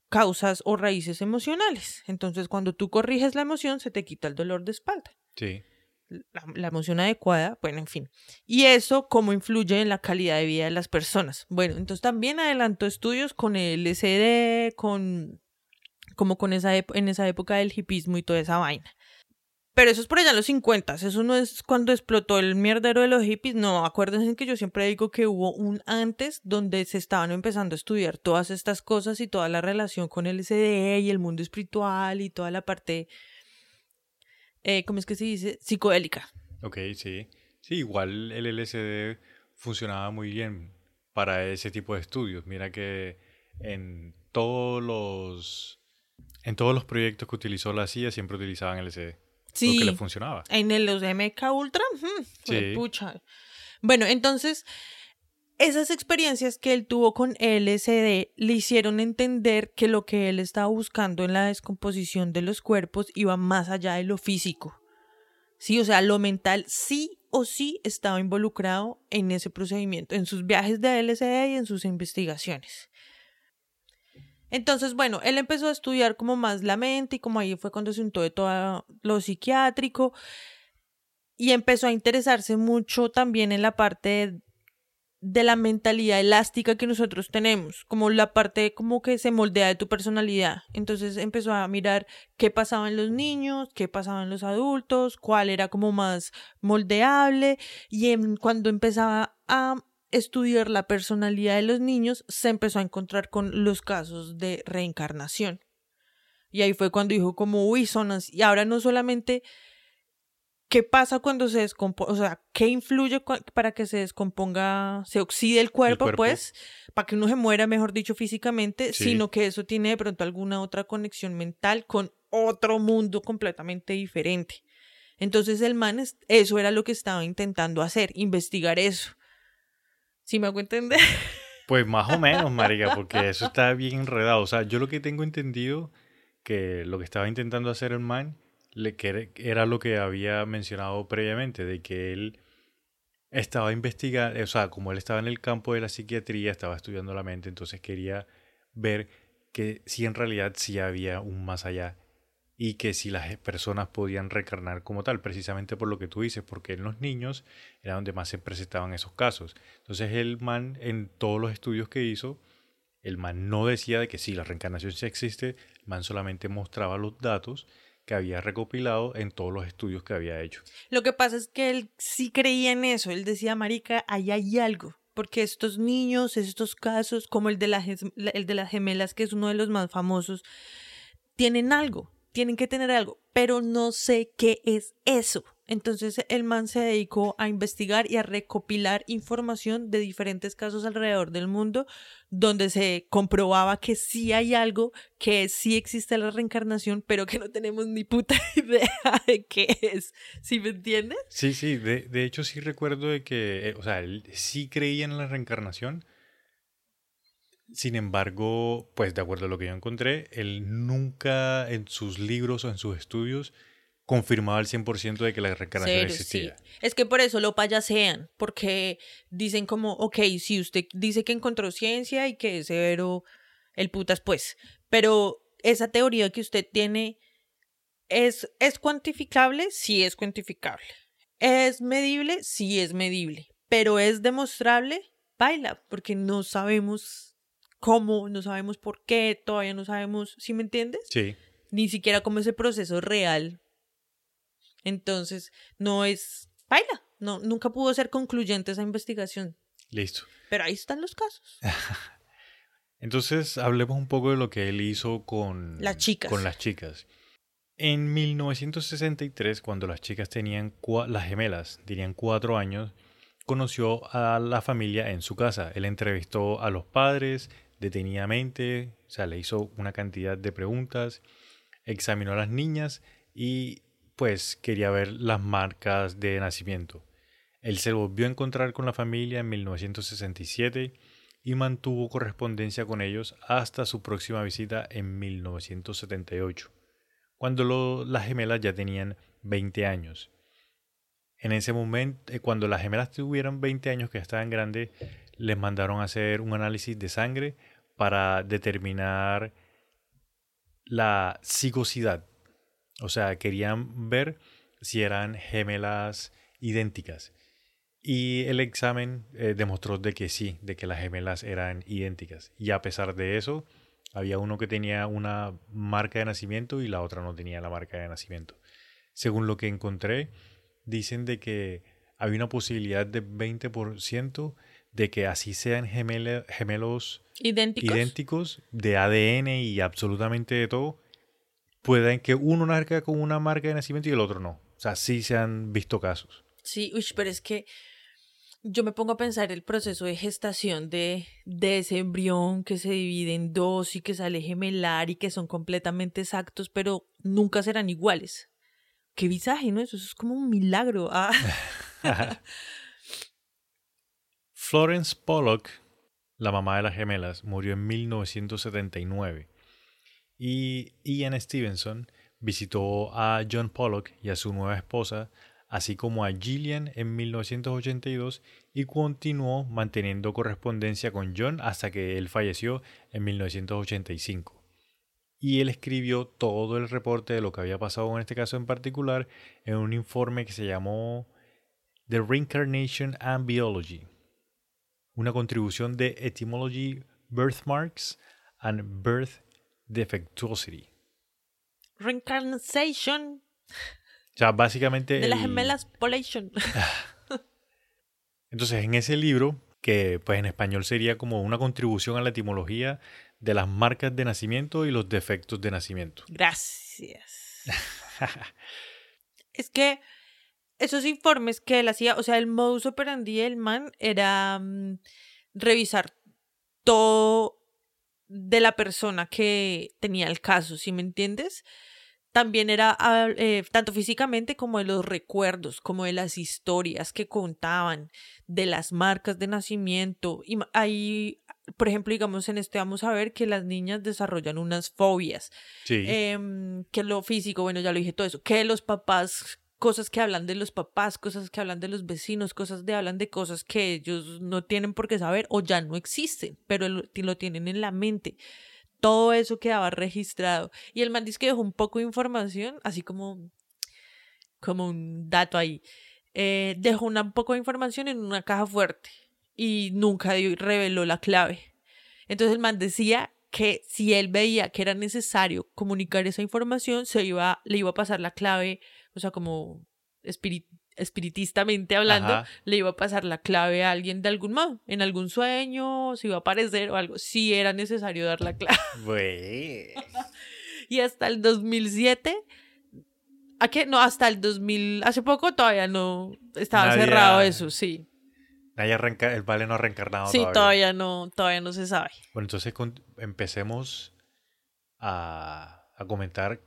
causas o raíces emocionales. Entonces, cuando tú corriges la emoción, se te quita el dolor de espalda. Sí. La, emoción adecuada, bueno, en fin. Y eso, cómo influye en la calidad de vida de las personas. Bueno, entonces también adelantó estudios con el LSD, con como con esa en esa época del hipismo y toda esa vaina. Pero eso es por allá en los 50, eso no es cuando explotó el mierdero de los hippies, no, acuérdense que yo siempre digo que hubo un antes donde se estaban empezando a estudiar todas estas cosas y toda la relación con el SD y el mundo espiritual y toda la parte, eh, ¿cómo es que se dice? Psicodélica. Ok, sí. Sí, igual el LSD funcionaba muy bien para ese tipo de estudios. Mira que en todos los en todos los proyectos que utilizó la CIA siempre utilizaban LSD. Sí. Porque le funcionaba. En el los MK Ultra, Sí. pucha. Bueno, entonces, esas experiencias que él tuvo con LSD le hicieron entender que lo que él estaba buscando en la descomposición de los cuerpos iba más allá de lo físico. Sí, o sea, lo mental sí o sí estaba involucrado en ese procedimiento, en sus viajes de LSD y en sus investigaciones. Entonces, bueno, él empezó a estudiar como más la mente y como ahí fue cuando se untó de todo lo psiquiátrico y empezó a interesarse mucho también en la parte de, la mentalidad elástica que nosotros tenemos, como la parte como que se moldea de tu personalidad. Entonces empezó a mirar qué pasaba en los niños, qué pasaba en los adultos, cuál era como más moldeable y en- cuando empezaba a estudiar la personalidad de los niños, se empezó a encontrar con los casos de reencarnación. Y ahí fue cuando dijo como, uy, son así. Y ahora no solamente qué pasa cuando se descompone, o sea, qué influye para que se descomponga, se oxide el cuerpo, cuerpo. pues, para que uno se muera, mejor dicho, físicamente, Sí. sino que eso tiene de pronto alguna otra conexión mental con otro mundo completamente diferente. Entonces el man, es- eso era lo que estaba intentando hacer, investigar eso. ¿Sí me hago entender? Pues más o menos, marica, porque eso está bien enredado. O sea, yo lo que tengo entendido que lo que estaba intentando hacer el man era- lo que había mencionado previamente, de que él estaba investigando, o sea, como él estaba en el campo de la psiquiatría, estaba estudiando la mente, entonces quería ver que si en realidad sí había un más allá y que si las personas podían reencarnar como tal, precisamente por lo que tú dices, porque en los niños era donde más se presentaban esos casos. Entonces el man, en todos los estudios que hizo, el man no decía de que sí, la reencarnación sí existe, el man solamente mostraba los datos que había recopilado en todos los estudios que había hecho. Lo que pasa es que él sí creía en eso. Él decía, Marica, ahí hay algo. Porque estos niños, estos casos, como el de, el de las gemelas, que es uno de los más famosos, tienen algo, tienen que tener algo, pero no sé qué es eso. Entonces el man se dedicó a investigar y a recopilar información de diferentes casos alrededor del mundo donde se comprobaba que sí hay algo, que sí existe la reencarnación, pero que no tenemos ni puta idea de qué es. ¿Sí me entiendes? Sí, sí, de, de hecho sí recuerdo de que, eh, o sea, él sí creía en la reencarnación. Sin embargo, pues de acuerdo a lo que yo encontré, él nunca en sus libros o en sus estudios confirmaba al 100% de que la reencarnación Cero, existía. sí. Es que por eso lo payasean, porque dicen como, ok, si usted dice que encontró ciencia y que es severo el putas, pues, pero esa teoría que usted tiene es, es cuantificable, sí es cuantificable. Es medible, sí es medible, pero es demostrable, baila, porque no sabemos cómo, no sabemos por qué, todavía no sabemos, ¿sí me entiendes? Sí, ni siquiera como ese proceso real. Entonces, no es baila, no nunca pudo ser concluyente esa investigación, listo. pero ahí están los casos. Entonces, hablemos un poco de lo que él hizo con Las chicas. Con las chicas. En 1963, cuando las chicas tenían las gemelas, tenían cuatro años, conoció a la familia en su casa. Él entrevistó a los padres detenidamente, o sea, le hizo una cantidad de preguntas, examinó a las niñas y pues quería ver las marcas de nacimiento. Él se volvió a encontrar con la familia en 1967 y mantuvo correspondencia con ellos hasta su próxima visita en 1978, cuando las gemelas ya tenían 20 años. En ese momento, eh, cuando las gemelas tuvieron 20 años, que estaban grandes, les mandaron a hacer un análisis de sangre para determinar la psicosidad. O sea, querían ver si eran gemelas idénticas. Y el examen eh, demostró de que sí, de que las gemelas eran idénticas. Y a pesar de eso, había uno que tenía una marca de nacimiento y la otra no tenía la marca de nacimiento. Según lo que encontré, dicen de que hay una posibilidad de 20% de que así sean gemelos ¿Idénticos? idénticos de ADN y absolutamente de todo, pueden que uno nazca con una marca de nacimiento y el otro no. O sea, sí se han visto casos. Sí, uy, pero es que yo me pongo a pensar el proceso de gestación de, de ese embrión que se divide en dos y que sale gemelar y que son completamente exactos, pero nunca serán iguales. Qué visaje, ¿no? Eso, es como un milagro. Ah. Florence Pollock, la mamá de las gemelas, murió en 1979 y Ian Stevenson visitó a John Pollock y a su nueva esposa, así como a Gillian en 1982 y continuó manteniendo correspondencia con John hasta que él falleció en 1985. Y él escribió todo el reporte de lo que había pasado en este caso en particular en un informe que se llamó The Reincarnation and Biology, una contribución de Etymology, Birthmarks and Birth Defectuosity. Reincarnation. O sea, básicamente. De las gemelas Polation. Entonces, en ese libro, que pues en español sería como una contribución a la etimología de las marcas de nacimiento y los defectos de nacimiento. Gracias. es que esos informes que él hacía, o sea, el modus operandi del man era mm, revisar todo de la persona que tenía el caso, ¿sí me entiendes? También era ah, eh, tanto físicamente como de los recuerdos, como de las historias que contaban, de las marcas de nacimiento. Y ahí, por ejemplo, digamos en este vamos a ver que las niñas desarrollan unas fobias. Sí. Em, que lo físico, bueno, ya lo dije todo eso, que los papás cosas que hablan de los papás, cosas que hablan de los vecinos, cosas que hablan de cosas que ellos no tienen por qué saber o ya no existen, pero lo, tienen en la mente. Todo eso quedaba registrado. Y el man dice que dejó un poco de información, así como, como un dato ahí. Eh, dejó un poco de información en una caja fuerte y nunca reveló la clave. Entonces el man decía que si él veía que era necesario comunicar esa información, se iba, le iba a pasar la clave o sea, como espiritistamente hablando, le iba a pasar la clave a alguien de algún modo, en algún sueño, si iba a aparecer o algo, si era necesario dar la clave. y hasta el 2007 ¿A qué? No, hasta el 2000, hace poco todavía no estaba cerrado eso, sí. Nadie arranca, el vale no ha reencarnado sí, todavía. no, todavía no se sabe. Bueno, entonces empecemos a, a comentar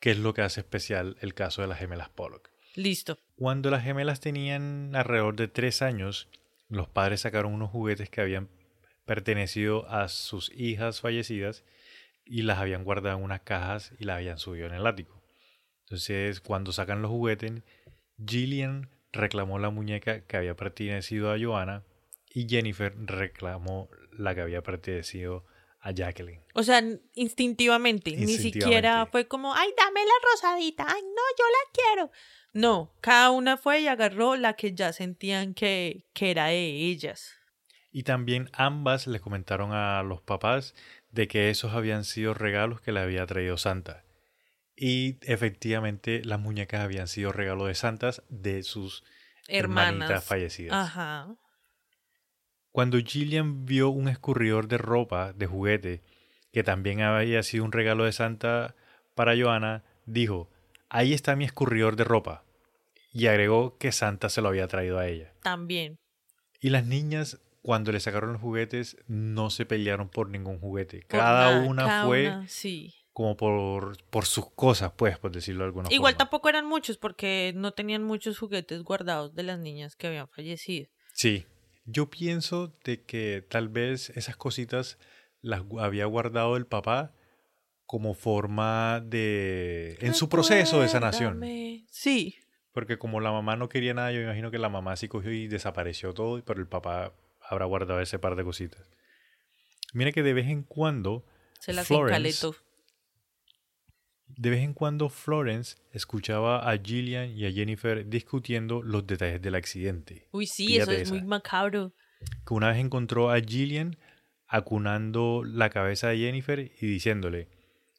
qué es lo que hace especial el caso de las gemelas Pollock. Listo. Cuando las gemelas tenían alrededor de tres años, los padres sacaron unos juguetes que habían pertenecido a sus hijas fallecidas y las habían guardado en unas cajas y las habían subido en el ático. Entonces, cuando sacan los juguetes, Gillian reclamó la muñeca que había pertenecido a Joanna y Jennifer reclamó la que había pertenecido a Jacqueline. O sea, instintivamente, ni siquiera fue como, ay, dame la rosadita, ay, no, yo la quiero. No, cada una fue y agarró la que ya sentían que, que era de ellas. Y también ambas le comentaron a los papás de que esos habían sido regalos que le había traído Santa. Y efectivamente las muñecas habían sido regalos de santas de sus hermanas fallecidas. Ajá. Cuando Gillian vio un escurridor de ropa, de juguete, que también había sido un regalo de Santa para Joana, dijo, ahí está mi escurridor de ropa. Y agregó que Santa se lo había traído a ella. También. Y las niñas, cuando le sacaron los juguetes, no se pelearon por ningún juguete. Cada una fue como por, por sus cosas, pues, por decirlo de alguna Igual forma. tampoco eran muchos porque no tenían muchos juguetes guardados de las niñas que habían fallecido. Sí, yo pienso de que tal vez esas cositas las había guardado el papá como forma de... en su proceso de sanación. Sí, Porque como la mamá no quería nada, yo me imagino que la mamá sí cogió y desapareció todo, pero el papá habrá guardado ese par de cositas. Mira que de vez en cuando, se las Florence. De vez en cuando Florence escuchaba a Gillian y a Jennifer discutiendo los detalles del accidente. Uy, sí, eso es muy macabro. Que una vez encontró a Gillian acunando la cabeza de Jennifer y diciéndole,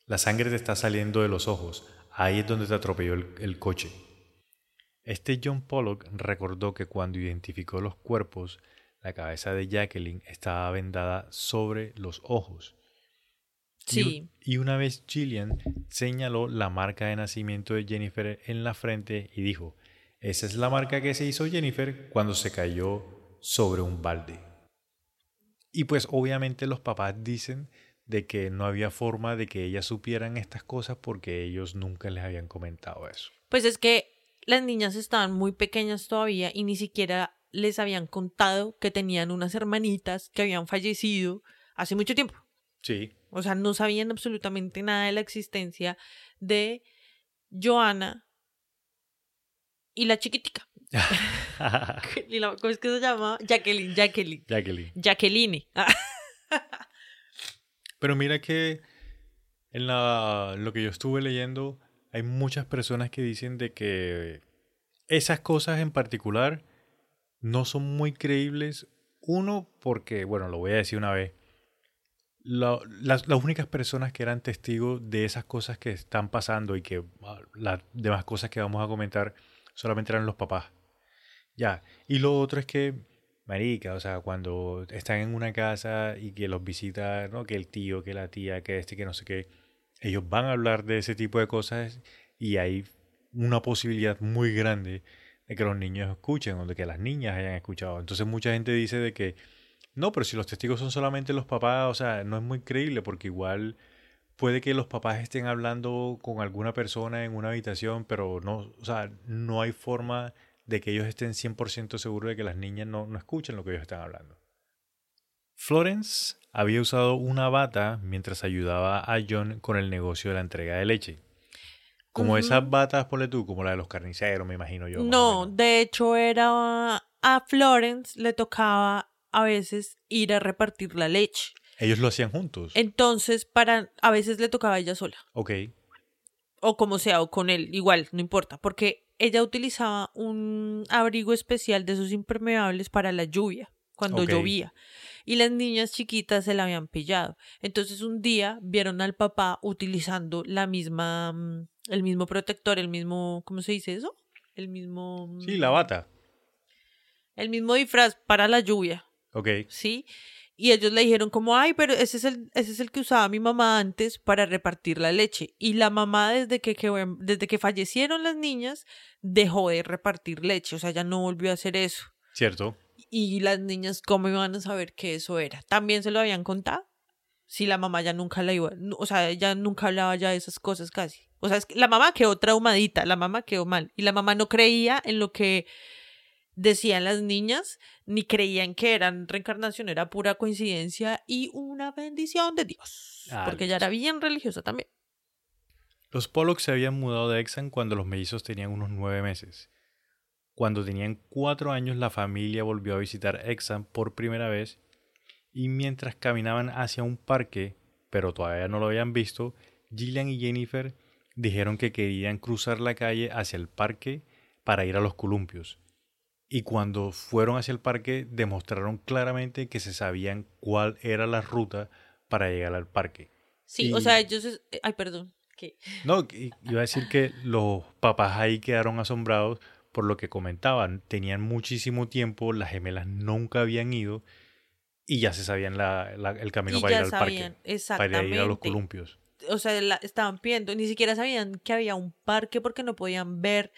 la sangre te está saliendo de los ojos, ahí es donde te atropelló el, el coche. Este John Pollock recordó que cuando identificó los cuerpos, la cabeza de Jacqueline estaba vendada sobre los ojos. Y. Y, una vez Gillian señaló la marca de nacimiento de Jennifer en la frente y dijo, esa es la marca que se hizo Jennifer cuando se cayó sobre un balde. Y pues obviamente los papás dicen de que no había forma de que ellas supieran estas cosas porque ellos nunca les habían comentado eso. Pues es que las niñas estaban muy pequeñas todavía y ni siquiera les habían contado que tenían unas hermanitas que habían fallecido hace mucho tiempo. Sí. O sea, no sabían absolutamente nada de la existencia de Joana y la chiquitica. Y la- ¿Cómo es que se llama? Jacqueline, Jacqueline. Jacqueline. Jacqueline. Pero mira que en la, lo que yo estuve leyendo, hay muchas personas que dicen de que esas cosas en particular no son muy creíbles. Uno, porque, bueno, lo voy a decir una vez, la- las, las únicas personas que eran testigos de esas cosas que están pasando y que ah, las demás cosas que vamos a comentar solamente eran los papás. Ya, y lo otro es que, marica, o sea, cuando están en una casa y que los visita, ¿no? Que el tío, que la tía, que este, que no sé qué, ellos van a hablar de ese tipo de cosas y hay una posibilidad muy grande de que los niños escuchen o de que las niñas hayan escuchado. Entonces mucha gente dice de que, no, pero si los testigos son solamente los papás, o sea, no es muy creíble porque igual puede que los papás estén hablando con alguna persona en una habitación, pero no, o sea, no hay forma de que ellos estén 100% seguros de que las niñas no, no escuchen lo que ellos están hablando. Florence había usado una bata mientras ayudaba a John con el negocio de la entrega de leche. Como esas batas, ponle tú, como la de los carniceros, me imagino yo. No, de hecho era a Florence le tocaba a veces ir a repartir la leche. Ellos lo hacían juntos. Entonces, para a veces le tocaba a ella sola. Ok. o como sea, o con él, igual, no importa, porque ella utilizaba un abrigo especial de esos impermeables para la lluvia, cuando llovía. Y las niñas chiquitas se la habían pillado. Entonces un día vieron al papá utilizando la misma, mm, el mismo protector, el mismo, ¿cómo se dice eso? El mismo... mm, Sí, la bata. El mismo disfraz para la lluvia. Ok. ¿sí? Y ellos le dijeron como, ay, pero ese es el, ese es el que usaba mi mamá antes para repartir la leche. Y la mamá desde que, que- desde que fallecieron las niñas dejó de repartir leche, o sea, ya no volvió a hacer eso. Cierto. Y las niñas, ¿cómo iban a saber que eso era? ¿También se lo habían contado? Si la mamá ya nunca la iba, o sea, ella nunca hablaba ya de esas cosas casi. O sea, es que la mamá quedó traumadita, la mamá quedó mal. Y la mamá no creía en lo que decían las niñas, ni creían que eran reencarnación, era pura coincidencia y una bendición de Dios. Ah, porque ella era bien religiosa también. Los Pollock se habían mudado de Exan cuando los mellizos tenían unos nueve meses. Cuando tenían cuatro años, la familia volvió a visitar Exan por primera vez y mientras caminaban hacia un parque, pero todavía no lo habían visto, Gillian y Jennifer dijeron que querían cruzar la calle hacia el parque para ir a los columpios. Y cuando fueron hacia el parque, demostraron claramente que se sabían cuál era la ruta para llegar al parque. Sí, Y- o sea, ellos... es- Ay, perdón. ¿qué? No, iba a decir que los papás ahí quedaron asombrados por lo que comentaban. Tenían muchísimo tiempo, las gemelas nunca habían ido y ya se sabían la- la- el camino Y para ir al sabían, parque. Para exactamente. ir a los columpios. o sea, la- estaban pidiendo, ni siquiera sabían que había un parque porque no podían ver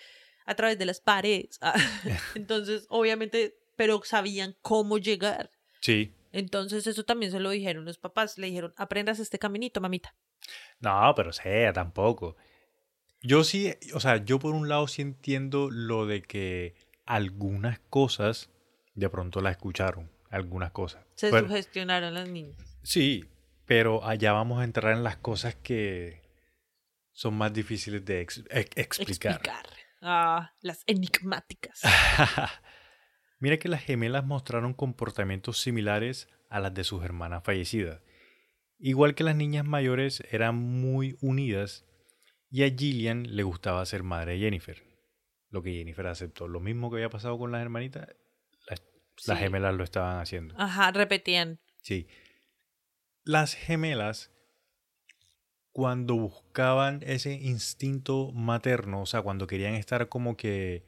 a través de las paredes. Ah, Entonces, obviamente, pero sabían cómo llegar. Sí, Entonces, eso también se lo dijeron los papás. Le dijeron, aprendas este caminito, mamita. No, pero sea, tampoco. Yo sí, o sea, yo por un lado sí entiendo lo de que algunas cosas de pronto la escucharon, algunas cosas. Se Pero- sugestionaron las niñas. sí, pero allá vamos a entrar en las cosas que son más difíciles de ex- ex- explicar. Explicar. Las enigmáticas. Mira que las gemelas mostraron comportamientos similares a las de sus hermanas fallecidas. Igual que las niñas mayores eran muy unidas y a Gillian le gustaba ser madre de Jennifer. Lo que Jennifer aceptó. Lo mismo que había pasado con las hermanitas, las, las gemelas lo estaban haciendo. Ajá, repetían. Sí. Las gemelas, cuando buscaban ese instinto materno, o sea, cuando querían estar como que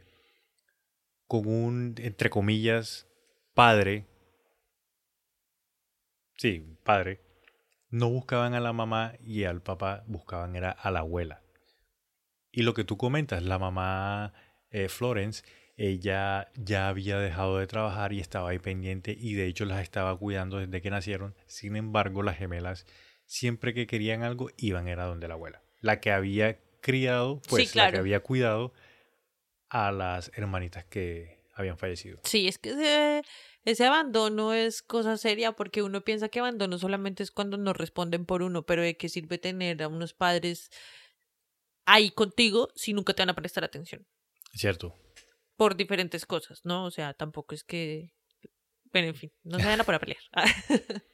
con un, entre comillas, padre, sí, padre, no buscaban a la mamá y al papá, buscaban era a la abuela. Y lo que tú comentas, la mamá eh, Florence, ella ya había dejado de trabajar y estaba ahí pendiente y de hecho las estaba cuidando desde que nacieron. Sin embargo, las gemelas siempre que querían algo iban era donde la abuela. La que había criado, pues la que había cuidado a las hermanitas que habían fallecido. Sí, es que ese, ese abandono es cosa seria porque uno piensa que abandono solamente es cuando no responden por uno, pero ¿de qué sirve tener a unos padres ahí contigo si nunca te van a prestar atención? ¿Cierto? Por diferentes cosas, ¿no? O sea, tampoco es que... Bueno, en fin, no se vayan a pelear.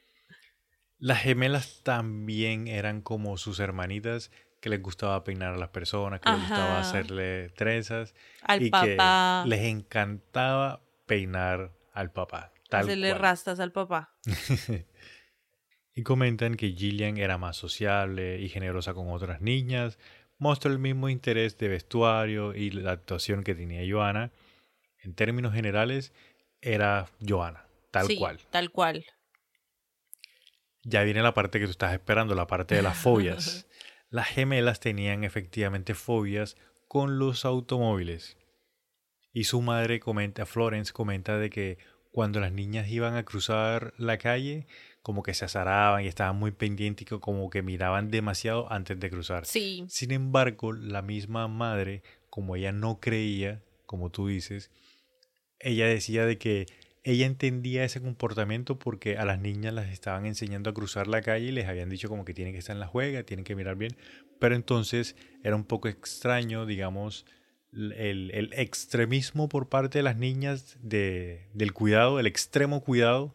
Las gemelas también eran como sus hermanitas que les gustaba peinar a las personas, que les gustaba hacerle trenzas Al y papá, que les encantaba peinar al papá. Tal hacerle cual. rastas al papá. y comentan que Gillian era más sociable y generosa con otras niñas, mostró el mismo interés de vestuario y la actuación que tenía Joana. En términos generales, era Joana, tal Sí, cual. Tal cual. Ya viene la parte que tú estás esperando, la parte de las fobias. Las gemelas tenían efectivamente fobias con los automóviles. Y su madre comenta, Florence comenta de que cuando las niñas iban a cruzar la calle, como que se azaraban y estaban muy pendientes y como que miraban demasiado antes de cruzar. Sí, Sin embargo, la misma madre, como ella no creía, como tú dices, ella decía de que ella entendía ese comportamiento porque a las niñas las estaban enseñando a cruzar la calle y les habían dicho como que tienen que estar en la juega, tienen que mirar bien, pero entonces era un poco extraño, digamos, el, extremismo por parte de las niñas de, del cuidado, el extremo cuidado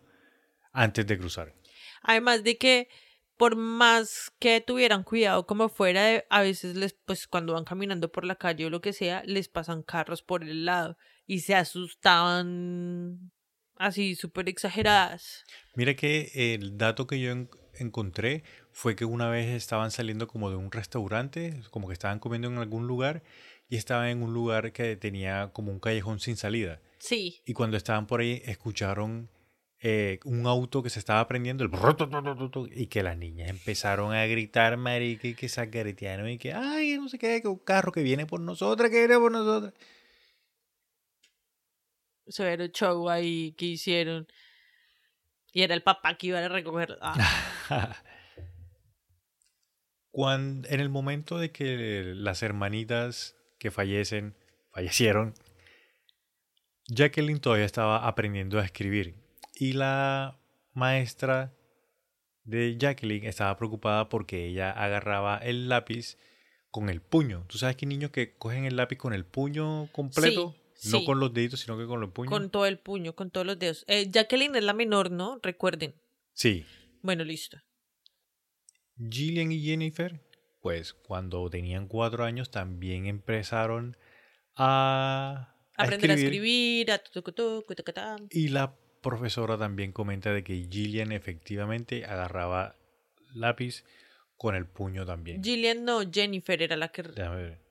antes de cruzar. Además de que por más que tuvieran cuidado como fuera, a veces les, pues cuando van caminando por la calle o lo que sea, les pasan carros por el lado y se asustaban así súper exageradas. Mira que el dato que yo en- encontré fue que una vez estaban saliendo como de un restaurante, como que estaban comiendo en algún lugar y estaban en un lugar que tenía como un callejón sin salida. Sí, Y cuando estaban por ahí escucharon eh, un auto que se estaba prendiendo el y que las niñas empezaron a gritar, marica, y que sacaretearon y que, ay, no sé qué, que un carro que viene por nosotras, que viene por nosotras. Severo show ahí que hicieron. Y era el papá que iba a recoger. Ah, Cuando, en el momento de que las hermanitas que fallecen, fallecieron, Jacqueline todavía estaba aprendiendo a escribir y la maestra de Jacqueline estaba preocupada porque ella agarraba el lápiz con el puño. ¿Tú sabes que niños que cogen el lápiz con el puño completo? Sí, no con los deditos, sino que con los puños. con todo el puño, con todos los dedos. Eh, Jacqueline es la menor, ¿no? Recuerden. Sí. Bueno, listo. Gillian y Jennifer, pues cuando tenían cuatro años también empezaron a, a Aprender a escribir, a tucutucu, tucatá. Y la profesora también comenta de que Gillian efectivamente agarraba lápiz con el puño también. Gillian no, Jennifer era la que... Déjame ver.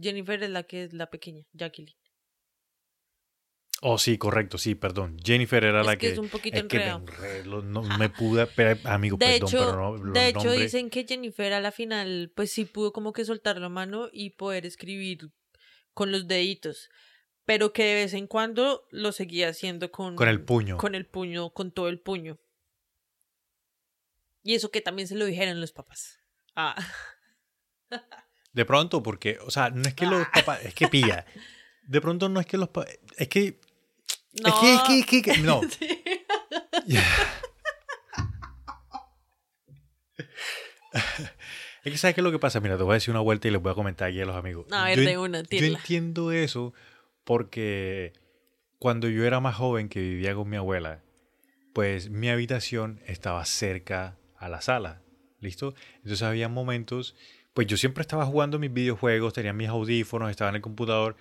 Jennifer es la que es la pequeña, Jacqueline. Oh, sí, correcto, sí, perdón. Jennifer era Es la que que. es un poquito es que me enredado. enredo, no me pude. pero, amigo, De perdón, hecho, pero no. los de hecho nombres- dicen que Jennifer a la final pues sí pudo como que soltar la mano y poder escribir con los deditos, pero que de vez en cuando lo seguía haciendo con Con el puño. con el puño, con todo el puño. Y eso que también se lo dijeron los papás. Ah. De pronto, porque, o sea, no es que los Ah. papás, es que pilla. De pronto no es que los papás, es que, No. es que, es que, es que, que- no. Sí. Es que sabes qué es lo que pasa. Mira, te voy a decir una vuelta y les voy a comentar aquí a los amigos. A ver, Yo de una, Yo entiendo eso porque cuando yo era más joven que vivía con mi abuela, pues mi habitación estaba cerca a la sala. ¿Listo? Entonces había momentos, pues yo siempre estaba jugando mis videojuegos, tenía mis audífonos, estaba en el computador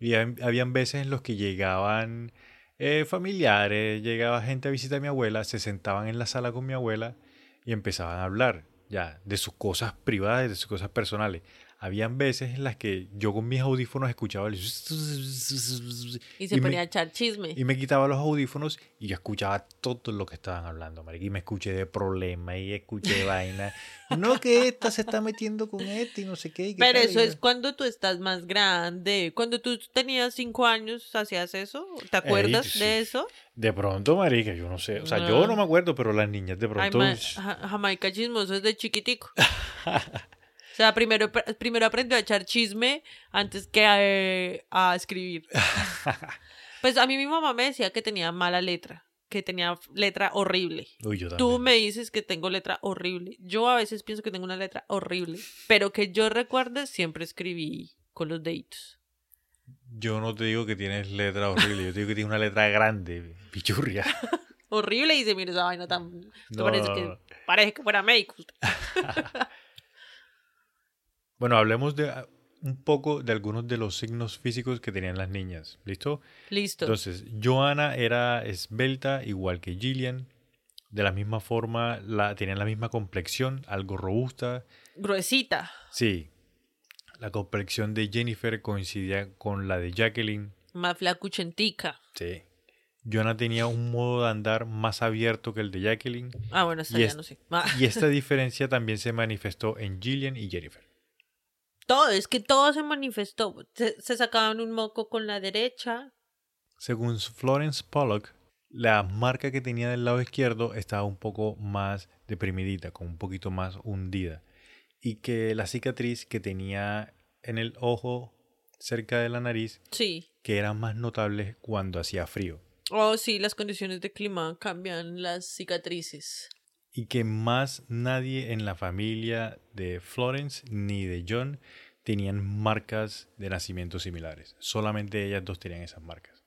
y hab- habían veces en los que llegaban eh, familiares, llegaba gente a visitar a mi abuela, se sentaban en la sala con mi abuela y empezaban a hablar ya de sus cosas privadas, de sus cosas personales. Habían veces en las que yo con mis audífonos escuchaba el... Y se y me- ponía a echar chisme. y me quitaba los audífonos y yo escuchaba todo lo que estaban hablando, marica. Y me escuché de problemas y escuché vaina. No, que esta se está metiendo con este y no sé qué. y Pero eso yo- es cuando tú estás más grande. Cuando tú tenías cinco años, ¿hacías eso? ¿Te acuerdas sí. de eso? De pronto, marica, yo no sé. O sea, yo Ah. no me acuerdo, pero las niñas de Ay, pronto... Ja- Jamaica chismoso es de chiquitico. o sea, primero, primero aprendió a echar chisme antes que a, eh, a escribir. Pues a mí mi mamá me decía que tenía mala letra, que tenía letra horrible. Uy, yo Tú me dices que tengo letra horrible. Yo a veces pienso que tengo una letra horrible, pero que yo recuerde siempre escribí con los deditos. Yo no te digo que tienes letra horrible, yo te digo que tienes una letra grande, pichurria. Horrible y dice, mira esa vaina tan... No, parece, no, que, no. parece que fuera médico. Usted". Bueno, hablemos de ah, un poco de algunos de los signos físicos que tenían las niñas. ¿Listo? Listo. Entonces, Johanna era esbelta, igual que Gillian. De la misma forma, la, tenían la misma complexión, algo robusta. Gruesita. Sí, la complexión de Jennifer coincidía con la de Jacqueline. Más flacuchentica. Sí. Johanna tenía un modo de andar más abierto que el de Jacqueline. Ah, bueno, esta Y ya es- no sé. Ah. Y esta diferencia también se manifestó en Gillian y Jennifer. Todo, es que todo se manifestó. Se, se sacaban un moco con la derecha. Según Florence Pollock, la marca que tenía del lado izquierdo estaba un poco más deprimidita, con un poquito más hundida. Y que la cicatriz que tenía en el ojo cerca de la nariz, Sí. que eran más notables cuando hacía frío. Oh, sí, las condiciones de clima cambian las cicatrices. Y que más nadie en la familia de Florence ni de John tenían marcas de nacimiento similares. Solamente ellas dos tenían esas marcas.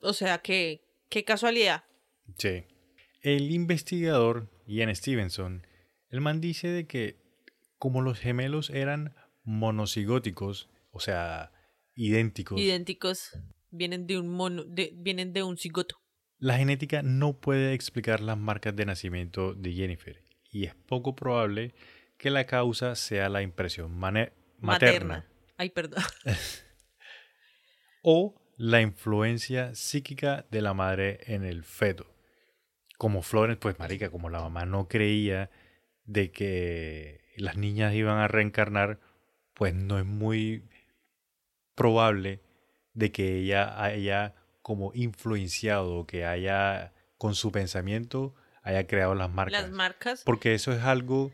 O sea que, qué casualidad. Sí. El investigador Ian Stevenson, el man dice de que como los gemelos eran monocigóticos, o sea, idénticos, Idénticos. Vienen de un mono, de- vienen de un cigoto. La genética no puede explicar las marcas de nacimiento de Jennifer y es poco probable que la causa sea la impresión materna, Ay, perdón. o la influencia psíquica de la madre en el feto. Como Florence, pues marica, como la mamá no creía de que las niñas iban a reencarnar, pues no es muy probable de que ella haya como influenciado, que haya con su pensamiento haya creado las marcas. Las marcas. Porque eso es algo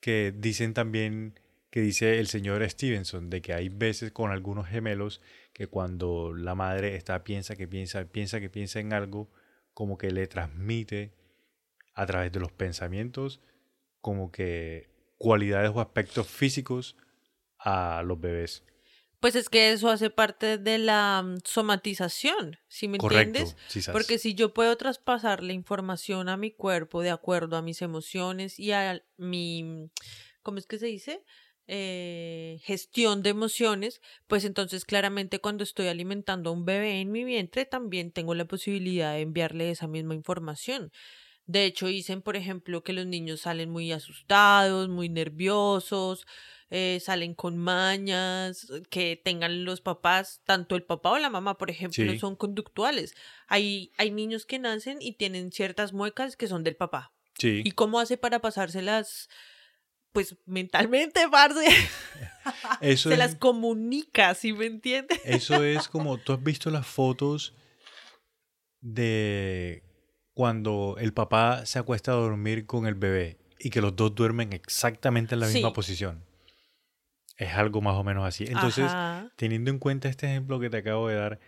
que dicen también, que dice el señor Stevenson, de que hay veces con algunos gemelos que cuando la madre está piensa que piensa, piensa que piensa en algo, como que le transmite a través de los pensamientos, como que cualidades o aspectos físicos a los bebés. Pues es que eso hace parte de la mm, somatización, ¿sí me Correcto. entiendes? Porque si yo puedo traspasar la información a mi cuerpo de acuerdo a mis emociones y a mi, ¿cómo es que se dice? Eh, gestión de emociones, pues entonces claramente cuando estoy alimentando a un bebé en mi vientre también tengo la posibilidad de enviarle esa misma información. De hecho, dicen, por ejemplo, que los niños salen muy asustados, muy nerviosos, eh, salen con mañas, que tengan los papás, tanto el papá o la mamá, por ejemplo, Sí. son conductuales. Hay, hay niños que nacen y tienen ciertas muecas que son del papá. Sí. ¿Y cómo hace para pasárselas? Pues mentalmente, parce. Eso Se es- las comunica, ¿sí me entiendes? Eso es como, tú has visto las fotos de cuando el papá se acuesta a dormir con el bebé y que los dos duermen exactamente en la misma posición. Es algo más o menos así. Entonces, Ajá. teniendo en cuenta este ejemplo que te acabo de dar,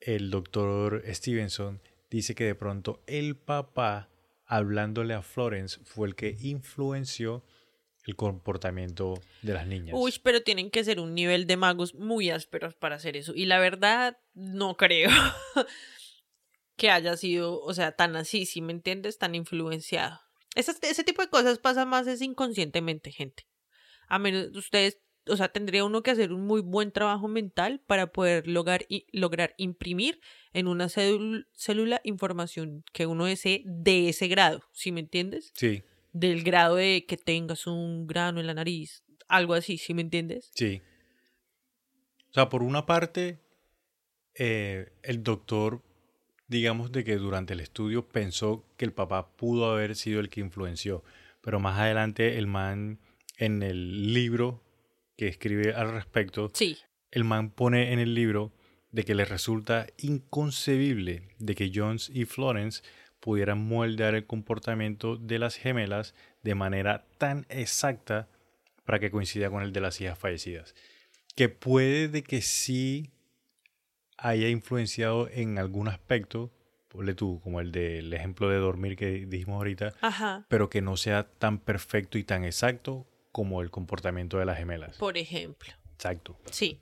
el doctor Stevenson dice que de pronto el papá, hablándole a Florence, fue el que influenció el comportamiento de las niñas. Uy, pero tienen que ser un nivel de magos muy ásperos para hacer eso. Y la verdad, no creo que haya sido, o sea, tan así, si me entiendes, tan influenciado. Ese, ese tipo de cosas pasa más es inconscientemente, gente. A menos ustedes, o sea, tendría uno que hacer un muy buen trabajo mental para poder lograr, i- lograr imprimir en una célula información que uno desee de ese grado, ¿sí me entiendes? Sí, Del grado de que tengas un grano en la nariz, algo así, ¿sí me entiendes? sí. O sea, por una parte, eh, el doctor, digamos de que durante el estudio pensó que el papá pudo haber sido el que influenció, pero más adelante el man en el libro que escribe al respecto, Sí. el man pone en el libro de que le resulta inconcebible de que Jones y Florence pudieran moldear el comportamiento de las gemelas de manera tan exacta para que coincida con el de las hijas fallecidas. Que puede de que sí haya influenciado en algún aspecto, ponle tú, como el del ejemplo de dormir que dijimos ahorita, Ajá. pero que no sea tan perfecto y tan exacto como el comportamiento de las gemelas. Por ejemplo. Exacto. Sí.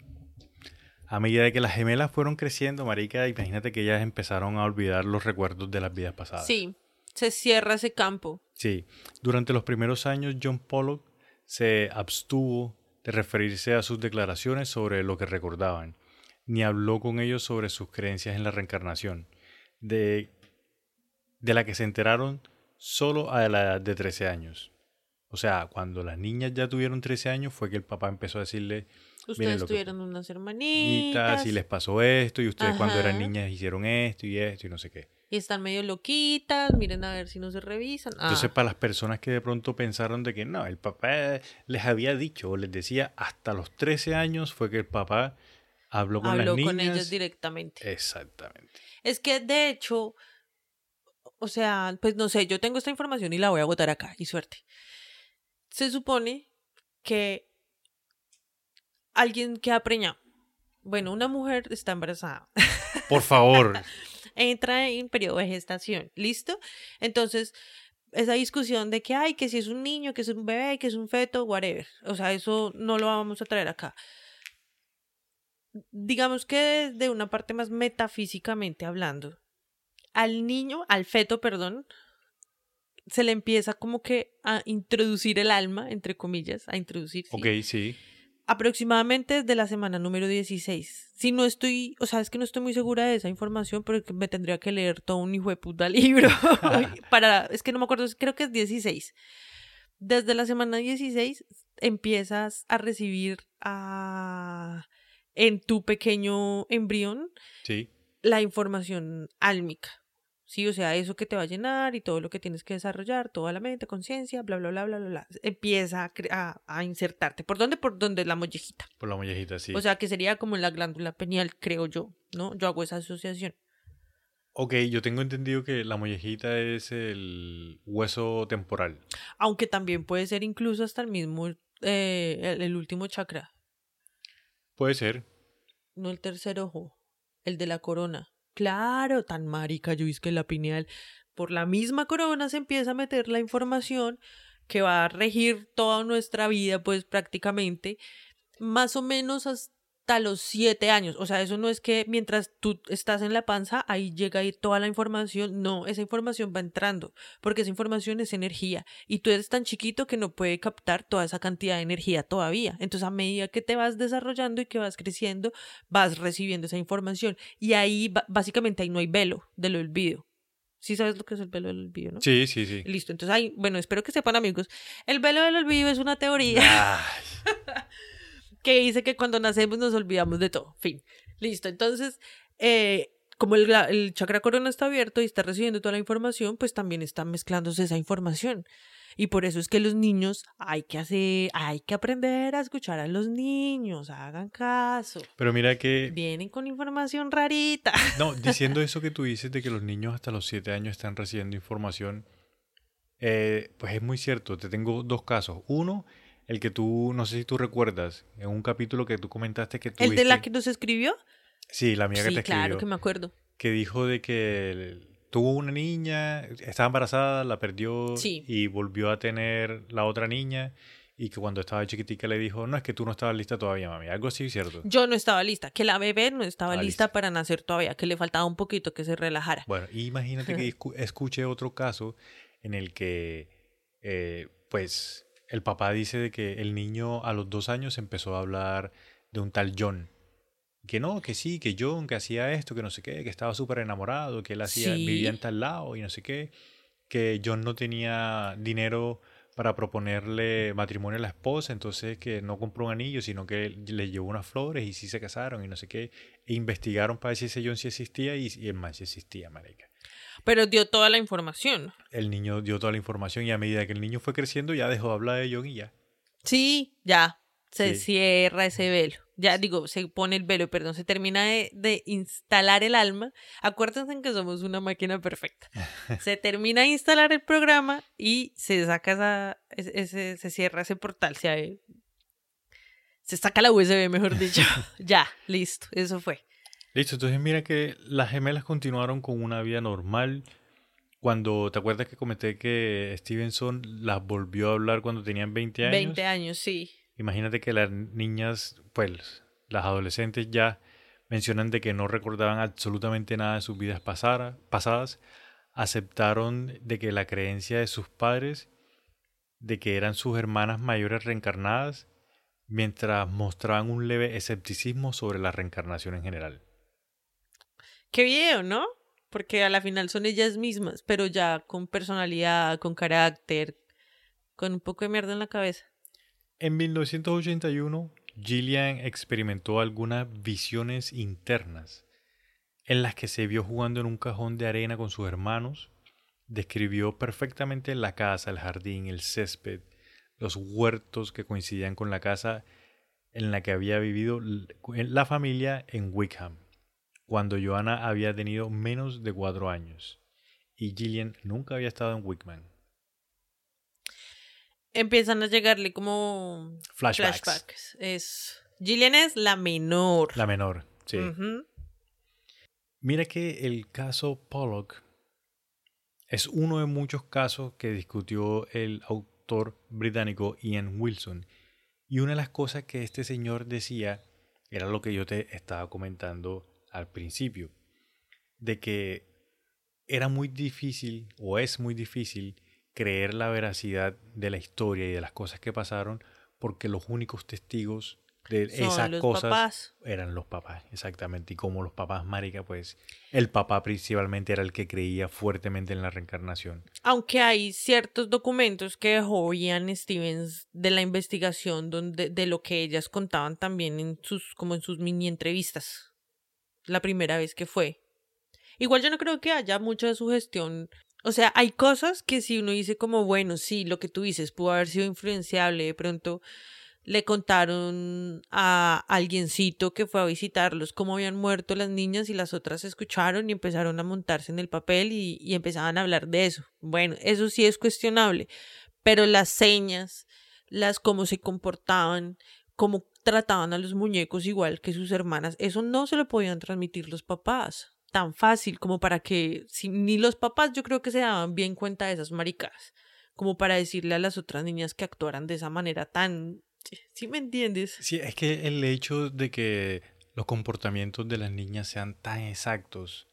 A medida de que las gemelas fueron creciendo, marica, imagínate que ellas empezaron a olvidar los recuerdos de las vidas pasadas. Sí. Se cierra ese campo. Sí. Durante los primeros años, John Pollock se abstuvo de referirse a sus declaraciones sobre lo que recordaban, ni habló con ellos sobre sus creencias en la reencarnación, de, de la que se enteraron solo a la edad de 13 años. O sea, cuando las niñas ya tuvieron 13 años fue que el papá empezó a decirle, Ustedes lo que- tuvieron unas hermanitas y les pasó esto, y ustedes cuando eran niñas hicieron esto y esto y no sé qué. y están medio loquitas, miren a ver si no se revisan. Ah, Entonces, para las personas que de pronto pensaron de que no, el papá les había dicho o les decía hasta los 13 años fue que el papá habló con habló las niñas. con ellos directamente. Exactamente. Es que de hecho, o sea, pues no sé, yo tengo esta información y la voy a botar acá, y suerte. Se supone que alguien que ha preñado, bueno, una mujer está embarazada, Por favor. entra en periodo de gestación, ¿listo? Entonces, esa discusión de que hay, que si es un niño, que es un bebé, que es un feto, whatever. O sea, eso no lo vamos a traer acá. Digamos que de una parte más metafísicamente hablando, al niño, al feto, perdón, se le empieza como que a introducir el alma, entre comillas, a introducir. ok, sí. aproximadamente desde la semana número 16. Si no estoy, o sea, es que no estoy muy segura de esa información, pero me tendría que leer todo un hijo de puta libro para, es que no me acuerdo, creo que es 16. Desde la semana 16 empiezas a recibir a, en tu pequeño embrión Sí. la información álmica. Sí, o sea, eso que te va a llenar y todo lo que tienes que desarrollar, toda la mente, conciencia, bla, bla, bla, bla, bla, bla. Empieza a, a, a insertarte. ¿Por dónde? Por donde la mollejita. Por la mollejita, sí. O sea, que sería como en la glándula pineal, creo yo, ¿no? Yo hago esa asociación. ok, yo tengo entendido que la mollejita es el hueso temporal. Aunque también puede ser incluso hasta el mismo, eh, el, el último chakra, Puede ser. no el tercer ojo, el de la corona. Claro, tan marica, yo es que la pineal, por la misma corona se empieza a meter la información que va a regir toda nuestra vida, pues prácticamente, más o menos hasta los siete años. O sea, eso no es que mientras tú estás en la panza, ahí llega ahí toda la información. No, esa información va entrando, porque esa información es energía. Y tú eres tan chiquito que no puede captar toda esa cantidad de energía todavía. Entonces, a medida que te vas desarrollando y que vas creciendo, vas recibiendo esa información. Y ahí, básicamente, ahí no hay velo del olvido. Sí sabes lo que es el velo del olvido, ¿no? Sí, sí, sí. Listo, entonces ahí, bueno, espero que sepan amigos, el velo del olvido es una teoría Ay, que dice que cuando nacemos nos olvidamos de todo, fin, listo, entonces, eh, como el, el chakra corona está abierto y está recibiendo toda la información, pues también está mezclándose esa información. Y por eso es que los niños hay que hacer, hay que aprender a escuchar a los niños, hagan caso. Pero mira que... Vienen con información rarita. No, diciendo eso que tú dices de que los niños hasta los 7 años están recibiendo información, eh, pues es muy cierto. Te tengo dos casos. Uno, el que tú, no sé si tú recuerdas, en un capítulo que tú comentaste que ¿El de la que nos escribió? Sí, la amiga que te escribió. claro que me acuerdo. Que dijo de que tuvo una niña, estaba embarazada, la perdió y volvió a tener la otra niña y que cuando estaba chiquitica le dijo, no, es que tú no estabas lista todavía, mami. Algo así, ¿cierto? Yo no estaba lista, que la bebé no estaba lista, para nacer todavía, que le faltaba un poquito que se relajara. Bueno, imagínate que escuche otro caso en el que, eh, pues, el papá dice de que el niño a los dos años empezó a hablar de un tal John que no, que sí, que John, que hacía esto, que no sé qué, que estaba súper enamorado, que él hacía, vivía en tal lado y no sé qué, que John no tenía dinero para proponerle matrimonio a la esposa, entonces que no compró un anillo, sino que le llevó unas flores y sí se casaron y no sé qué, e investigaron para ver si ese John sí existía y, el man sí existía, marica. Pero dio toda la información. El niño dio toda la información y a medida que el niño fue creciendo ya dejó de hablar de John y ya. Sí, ya, se cierra ese velo ya digo, se pone el velo, perdón, se termina de, instalar el alma. Acuérdense en que somos una máquina perfecta. Se termina de instalar el programa y se saca esa, ese, se cierra ese portal, se, se saca la USB, mejor dicho. ya, listo, eso fue. Listo, entonces mira que las gemelas continuaron con una vida normal. Cuando, ¿te acuerdas que comenté que Stevenson las volvió a hablar cuando tenían 20 años? 20 años, sí. Imagínate que las niñas, pues las adolescentes ya mencionan de que no recordaban absolutamente nada de sus vidas pasadas, aceptaron de que la creencia de sus padres, de que eran sus hermanas mayores reencarnadas, mientras mostraban un leve escepticismo sobre la reencarnación en general. Qué bien, ¿no? Porque a la final son ellas mismas, pero ya con personalidad, con carácter, con un poco de mierda en la cabeza. En 1981, Gillian experimentó algunas visiones internas en las que se vio jugando en un cajón de arena con sus hermanos, describió perfectamente la casa, el jardín, el césped, los huertos que coincidían con la casa en la que había vivido la familia en Wickham, cuando Joanna había tenido menos de cuatro años, y Gillian nunca había estado en Wickham empiezan a llegarle como flashbacks. Es Gillian es la menor. La menor, sí. Mira que el caso Pollock es uno de muchos casos que discutió el autor británico Ian Wilson. Y una de las cosas que este señor decía era lo que yo te estaba comentando al principio, de que era muy difícil o es muy difícil creer la veracidad de la historia y de las cosas que pasaron porque los únicos testigos de esas cosas eran los papás, exactamente. Y como los papás, marica, pues el papá principalmente era el que creía fuertemente en la reencarnación. Aunque hay ciertos documentos que dejó Ian Stevens de la investigación donde, de lo que ellas contaban también en sus, como en sus mini entrevistas. La primera vez que fue. Igual yo no creo que haya mucha sugestión o sea, hay cosas que si uno dice como, bueno, sí, lo que tú dices pudo haber sido influenciable, de pronto le contaron a alguiencito que fue a visitarlos cómo habían muerto las niñas y las otras escucharon y empezaron a montarse en el papel y, y empezaban a hablar de eso. Bueno, eso sí es cuestionable, pero las señas, las cómo se comportaban, cómo trataban a los muñecos igual que sus hermanas, eso no se lo podían transmitir los papás tan fácil como para que si, ni los papás yo creo que se daban bien cuenta de esas maricas como para decirle a las otras niñas que actuaran de esa manera tan ¿sí me entiendes? Sí, es que el hecho de que los comportamientos de las niñas sean tan exactos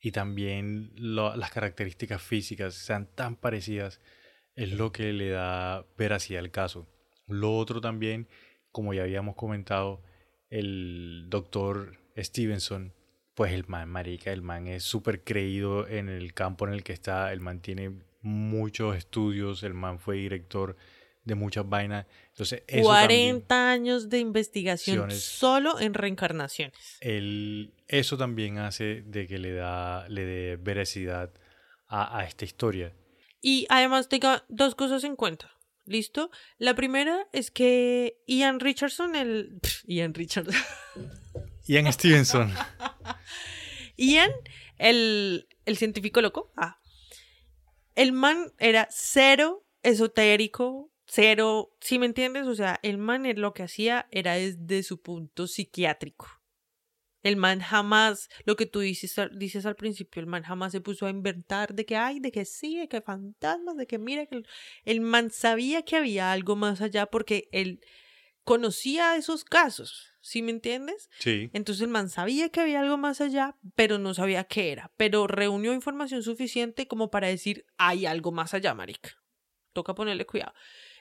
y también las características físicas sean tan parecidas es lo que le da veracidad al caso. Lo otro también, como ya habíamos comentado, el doctor Stevenson pues el man, marica, el man es súper creído en el campo en el que está, el man tiene muchos estudios, el man fue director de muchas vainas. Entonces, 40 años de investigación solo en reencarnaciones. El, eso también hace de que le da le dé veracidad a, a, esta historia. Y además tenga dos cosas en cuenta. ¿Listo? La primera es que Ian Richardson, el... Ian Richardson. Ian Stevenson. Ian, el, el científico loco. Ah. El man era cero esotérico, cero, ¿sí me entiendes? O sea, el man lo que hacía era desde su punto psiquiátrico. El man jamás, lo que tú dices, al- dices al principio, el man jamás se puso a inventar de que hay, de que sí, de que fantasmas, de que mira que el man sabía que había algo más allá porque él conocía esos casos, ¿sí me entiendes? Sí. Entonces el man sabía que había algo más allá, pero no sabía qué era. Pero reunió información suficiente como para decir, hay algo más allá, marica. Toca ponerle cuidado.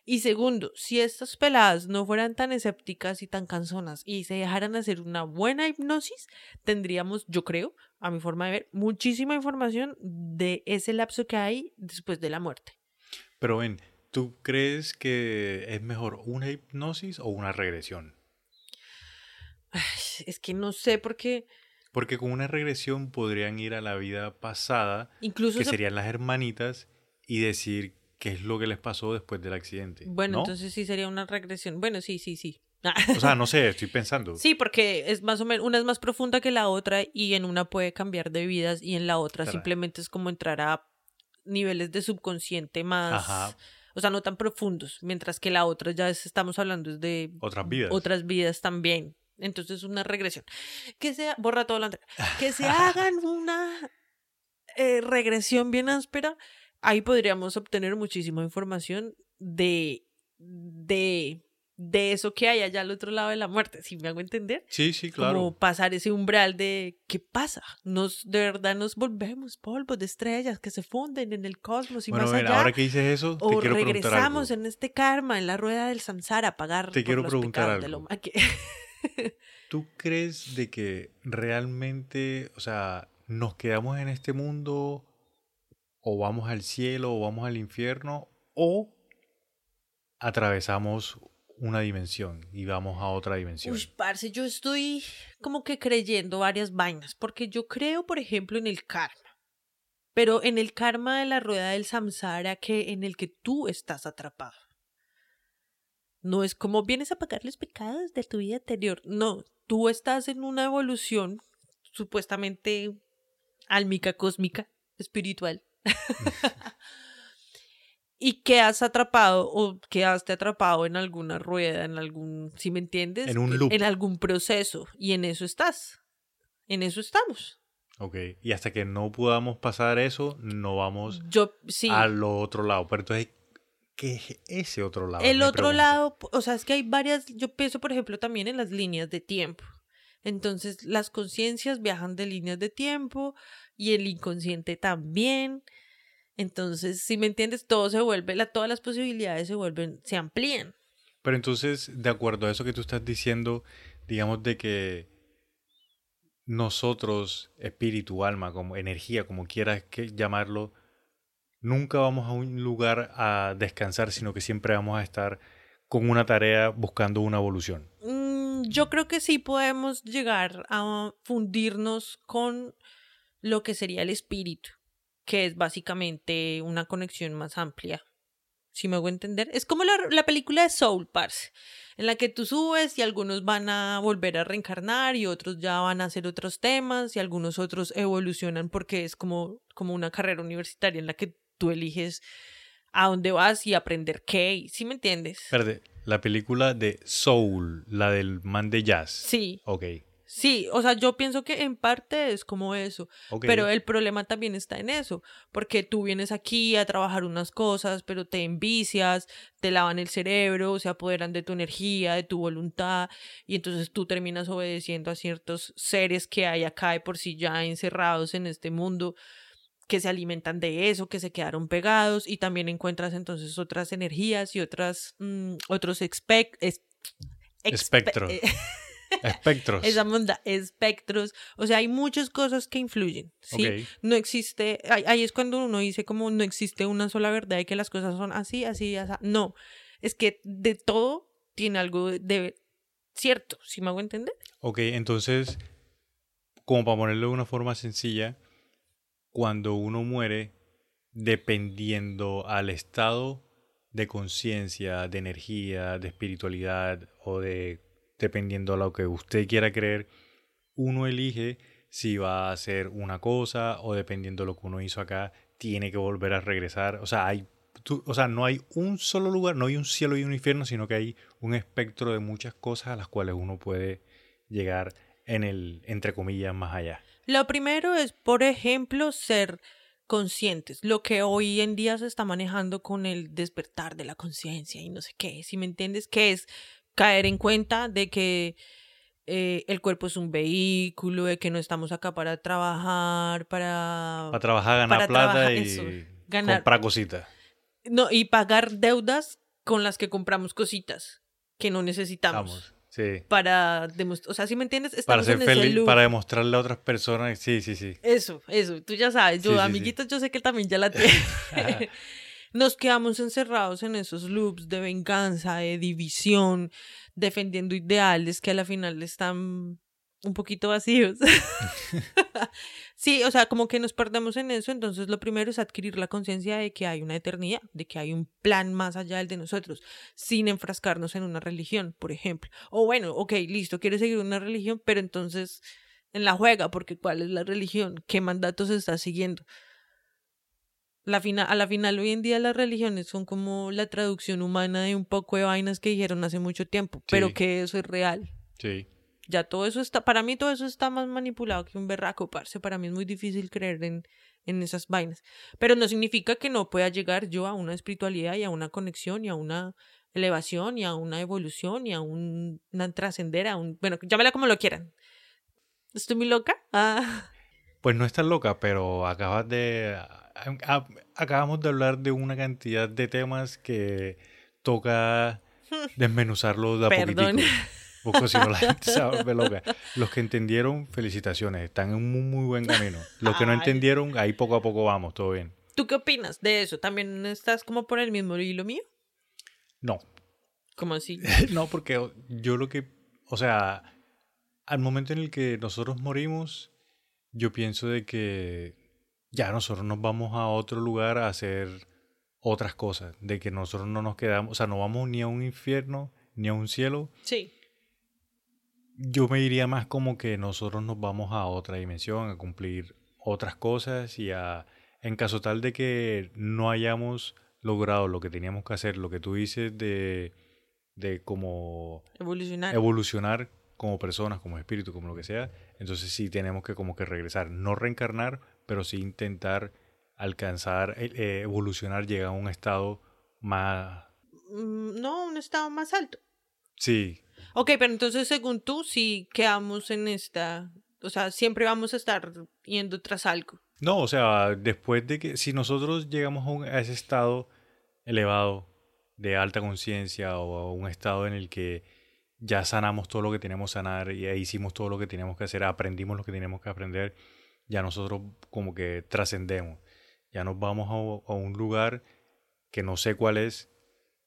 Y segundo, si estas peladas no fueran tan escépticas y tan canzonas y se dejaran hacer una buena hipnosis, tendríamos, yo creo, a mi forma de ver, muchísima información de ese lapso que hay después de la muerte. Pero ven, ¿tú crees que es mejor una hipnosis o una regresión? Ay, Es que no sé por qué, Porque con una regresión podrían ir a la vida pasada, incluso... que se- serían las hermanitas, y decir qué es lo que les pasó después del accidente. Bueno, ¿no? entonces sí sería una regresión. Bueno, sí, sí, sí. O sea, no sé, estoy pensando. Sí, porque es más o menos, una es más profunda que la otra y en una puede cambiar de vidas y en la otra simplemente es como entrar a niveles de subconsciente más, Ajá. o sea, no tan profundos, mientras que la otra ya es- estamos hablando es de Otras vidas. otras vidas también. Entonces una regresión. Que sea, borra todo lo anterior. Que se hagan una eh, regresión bien áspera, ahí podríamos obtener muchísima información de, de, de eso que hay allá al otro lado de la muerte, si me hago entender. Sí, sí, claro. Como pasar ese umbral de ¿qué pasa? Nos, de verdad nos volvemos polvos de estrellas que se funden en el cosmos y bueno, más ven, allá. ahora que dices eso, te o quiero preguntar algo. regresamos en este karma, en la rueda del samsara, a pagar Te por quiero los preguntar algo. huma- que- ¿Tú crees de que realmente, o sea, nos quedamos en este mundo o vamos al cielo o vamos al infierno o atravesamos una dimensión y vamos a otra dimensión? Uy, parce, yo estoy como que creyendo varias vainas, porque yo creo, por ejemplo, en el karma. Pero en el karma de la rueda del samsara que en el que tú estás atrapado. No es como vienes a pagar los pecados de tu vida anterior. No, tú estás en una evolución supuestamente álmica, cósmica, espiritual. y quedas atrapado o quedaste atrapado en alguna rueda, en algún, si me entiendes, En un loop. en algún proceso y en eso estás. En eso estamos. Ok, y hasta que no podamos pasar eso, no vamos Yo sí. al otro lado. Pero entonces, ¿qué es ese otro lado? El otro pregunta. lado, o sea, es que hay varias, yo pienso por ejemplo también en las líneas de tiempo. Entonces las conciencias viajan de líneas de tiempo y el inconsciente también. Entonces, si me entiendes, todo se vuelve, la, todas las posibilidades se vuelven, se amplían. Pero entonces, de acuerdo a eso que tú estás diciendo, digamos de que nosotros, espíritu, alma, como energía, como quieras que llamarlo, nunca vamos a un lugar a descansar, sino que siempre vamos a estar con una tarea buscando una evolución. Mm, yo creo que sí podemos llegar a fundirnos con lo que sería el espíritu, que es básicamente una conexión más amplia. Si me hago entender, es como la, la película de Soul, parce, en la que tú subes y algunos van a volver a reencarnar y otros ya van a hacer otros temas y algunos otros evolucionan porque es como, como una carrera universitaria en la que tú eliges a dónde vas y aprender qué, ¿sí me entiendes? La película de Soul, la del man de jazz. Sí, Ok, Sí, o sea, yo pienso que en parte es como eso, pero el problema también está en eso, porque tú vienes aquí a trabajar unas cosas, pero te envicias, te lavan el cerebro, se apoderan de tu energía, de tu voluntad, y entonces tú terminas obedeciendo a ciertos seres que hay acá de por sí ya encerrados en este mundo que se alimentan de eso, que se quedaron pegados y también encuentras entonces otras energías y otras mm, otros expec- es- expe- Espectros. Espectros. esa onda, espectros, o sea, hay muchas cosas que influyen, ¿sí? No existe, ahí, es cuando uno dice como no existe una sola verdad y que las cosas son así, así, así. No, es que de todo tiene algo de, de cierto, si me hago entender? Ok, entonces, como para ponerlo de una forma sencilla, cuando uno muere, dependiendo al estado de conciencia, de energía, de espiritualidad o de dependiendo a lo que usted quiera creer, uno elige si va a hacer una cosa o dependiendo de lo que uno hizo acá, tiene que volver a regresar. O sea, hay, o sea, no hay un solo lugar, no hay un cielo y un infierno, sino que hay un espectro de muchas cosas a las cuales uno puede llegar en el, entre comillas, más allá. Lo primero es, por ejemplo, ser conscientes, lo que hoy en día se está manejando con el despertar de la conciencia y no sé qué, si me entiendes, que es caer en cuenta de que eh, el cuerpo es un vehículo, de que no estamos acá para trabajar, para... Para trabajar, ganar plata y comprar cositas. No, y pagar deudas con las que compramos cositas que no necesitamos. Sí. Para demostrar, o sea, si me entiendes, para ser feliz, para demostrarle a otras personas, sí, sí, sí. Eso, eso, tú ya sabes, yo, amiguitos, yo sé que también ya la tiene. Nos quedamos encerrados en esos loops de venganza, de división, defendiendo ideales que a la final están un poquito vacíos. sí, o sea, como que nos perdemos en eso, entonces lo primero es adquirir la conciencia de que hay una eternidad, de que hay un plan más allá del de nosotros, sin enfrascarnos en una religión, por ejemplo. O bueno, ok, listo, quieres seguir una religión, pero entonces en la juega, porque ¿cuál es la religión? ¿Qué mandatos está siguiendo? La a la final hoy en día las religiones son como la traducción humana de un poco de vainas que dijeron hace mucho tiempo, pero que eso es real. Sí. Ya todo eso está, para mí todo eso está más manipulado que un berraco, parce. Para mí es muy difícil creer en, en esas vainas. Pero no significa que no pueda llegar yo a una espiritualidad y a una conexión y a una elevación y a una evolución y a un, una trascender, a un, bueno, llámela como lo quieran. ¿Estoy muy loca? Ah. Pues no estás loca, pero acabas de acabamos de hablar de una cantidad de temas que toca desmenuzarlo de a Perdón. Porque si no la gente se vuelve loca. Los que entendieron, felicitaciones, están en un muy buen camino. Los que no entendieron, ahí poco a poco vamos, todo bien. ¿Tú qué opinas de eso? ¿También estás como por el mismo hilo mío? No. ¿Cómo así? no, porque yo lo que, o sea, al momento en el que nosotros morimos, yo pienso de que ya nosotros nos vamos a otro lugar a hacer otras cosas, de que nosotros no nos quedamos, o sea, no vamos ni a un infierno ni a un cielo. Sí. Yo me diría más como que nosotros nos vamos a otra dimensión, a cumplir otras cosas y a, en caso tal de que no hayamos logrado lo que teníamos que hacer, lo que tú dices de, de como evolucionar. evolucionar como personas, como espíritu, como lo que sea, entonces sí tenemos que como que regresar, no reencarnar, pero sí intentar alcanzar, eh, eh, evolucionar, llegar a un estado más... Mm, no, un estado más alto. Sí. Ok, pero entonces según tú, si quedamos en esta, o sea, siempre vamos a estar yendo tras algo. No, o sea, después de que, si nosotros llegamos a, ese estado elevado de alta conciencia o a un estado en el que ya sanamos todo lo que tenemos que sanar y hicimos todo lo que teníamos que hacer, aprendimos lo que teníamos que aprender, ya nosotros como que trascendemos. Ya nos vamos a, un lugar que no sé cuál es,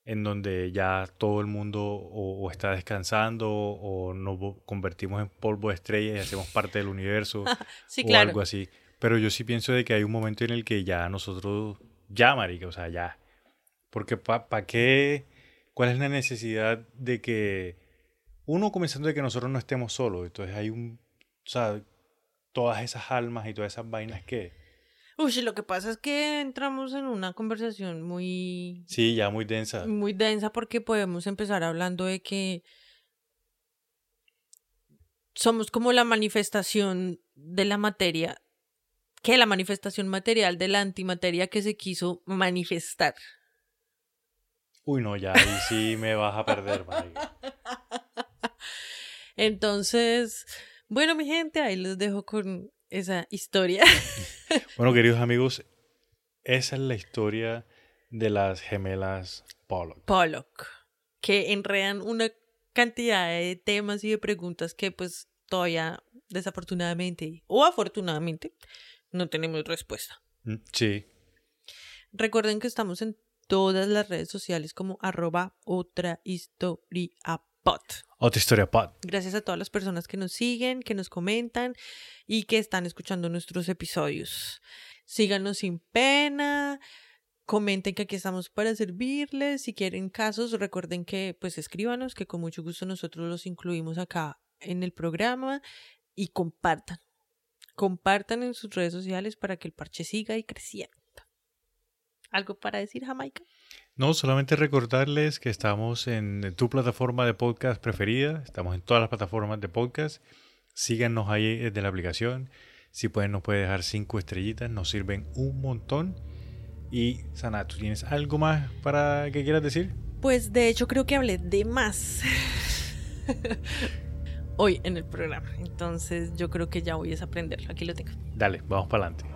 en donde ya todo el mundo o, está descansando o nos convertimos en polvo de estrellas y hacemos parte del universo o algo así. Pero yo sí pienso de que hay un momento en el que ya nosotros, ya marica, o sea, ya. Porque ¿para qué? ¿Cuál es la necesidad de que uno comenzando de que nosotros no estemos solos? Entonces hay un, o sea, todas esas almas y todas esas vainas que... Uy, lo que pasa es que entramos en una conversación muy... Sí, ya muy densa. Muy densa porque podemos empezar hablando de que somos como la manifestación de la materia, que la manifestación material de la antimateria que se quiso manifestar. Uy, no, ya ahí sí me vas a perder, Entonces, bueno, mi gente, ahí les dejo con esa historia. bueno, queridos amigos, esa es la historia de las gemelas Pollock. Pollock, que enredan una cantidad de temas y de preguntas que pues todavía desafortunadamente o afortunadamente no tenemos respuesta. Mm, sí. Recuerden que estamos en todas las redes sociales como arroba otra historia pot. Otra historia pod. Gracias a todas las personas que nos siguen, que nos comentan y que están escuchando nuestros episodios. síganos sin pena, comenten que aquí estamos para servirles, si quieren casos, recuerden que pues escríbanos, que con mucho gusto nosotros los incluimos acá en el programa y compartan, compartan en sus redes sociales para que el parche siga y creciendo. ¿Algo para decir, Jamaica? No, solamente recordarles que estamos en tu plataforma de podcast preferida, estamos en todas las plataformas de podcast. Síganos ahí desde la aplicación. Si pueden, nos puede dejar cinco estrellitas, nos sirven un montón. Y Sana, ¿tú tienes algo más para que quieras decir? Pues de hecho creo que hablé de más hoy en el programa. Entonces yo creo que ya voy a aprenderlo. Aquí lo tengo. Dale, vamos para adelante.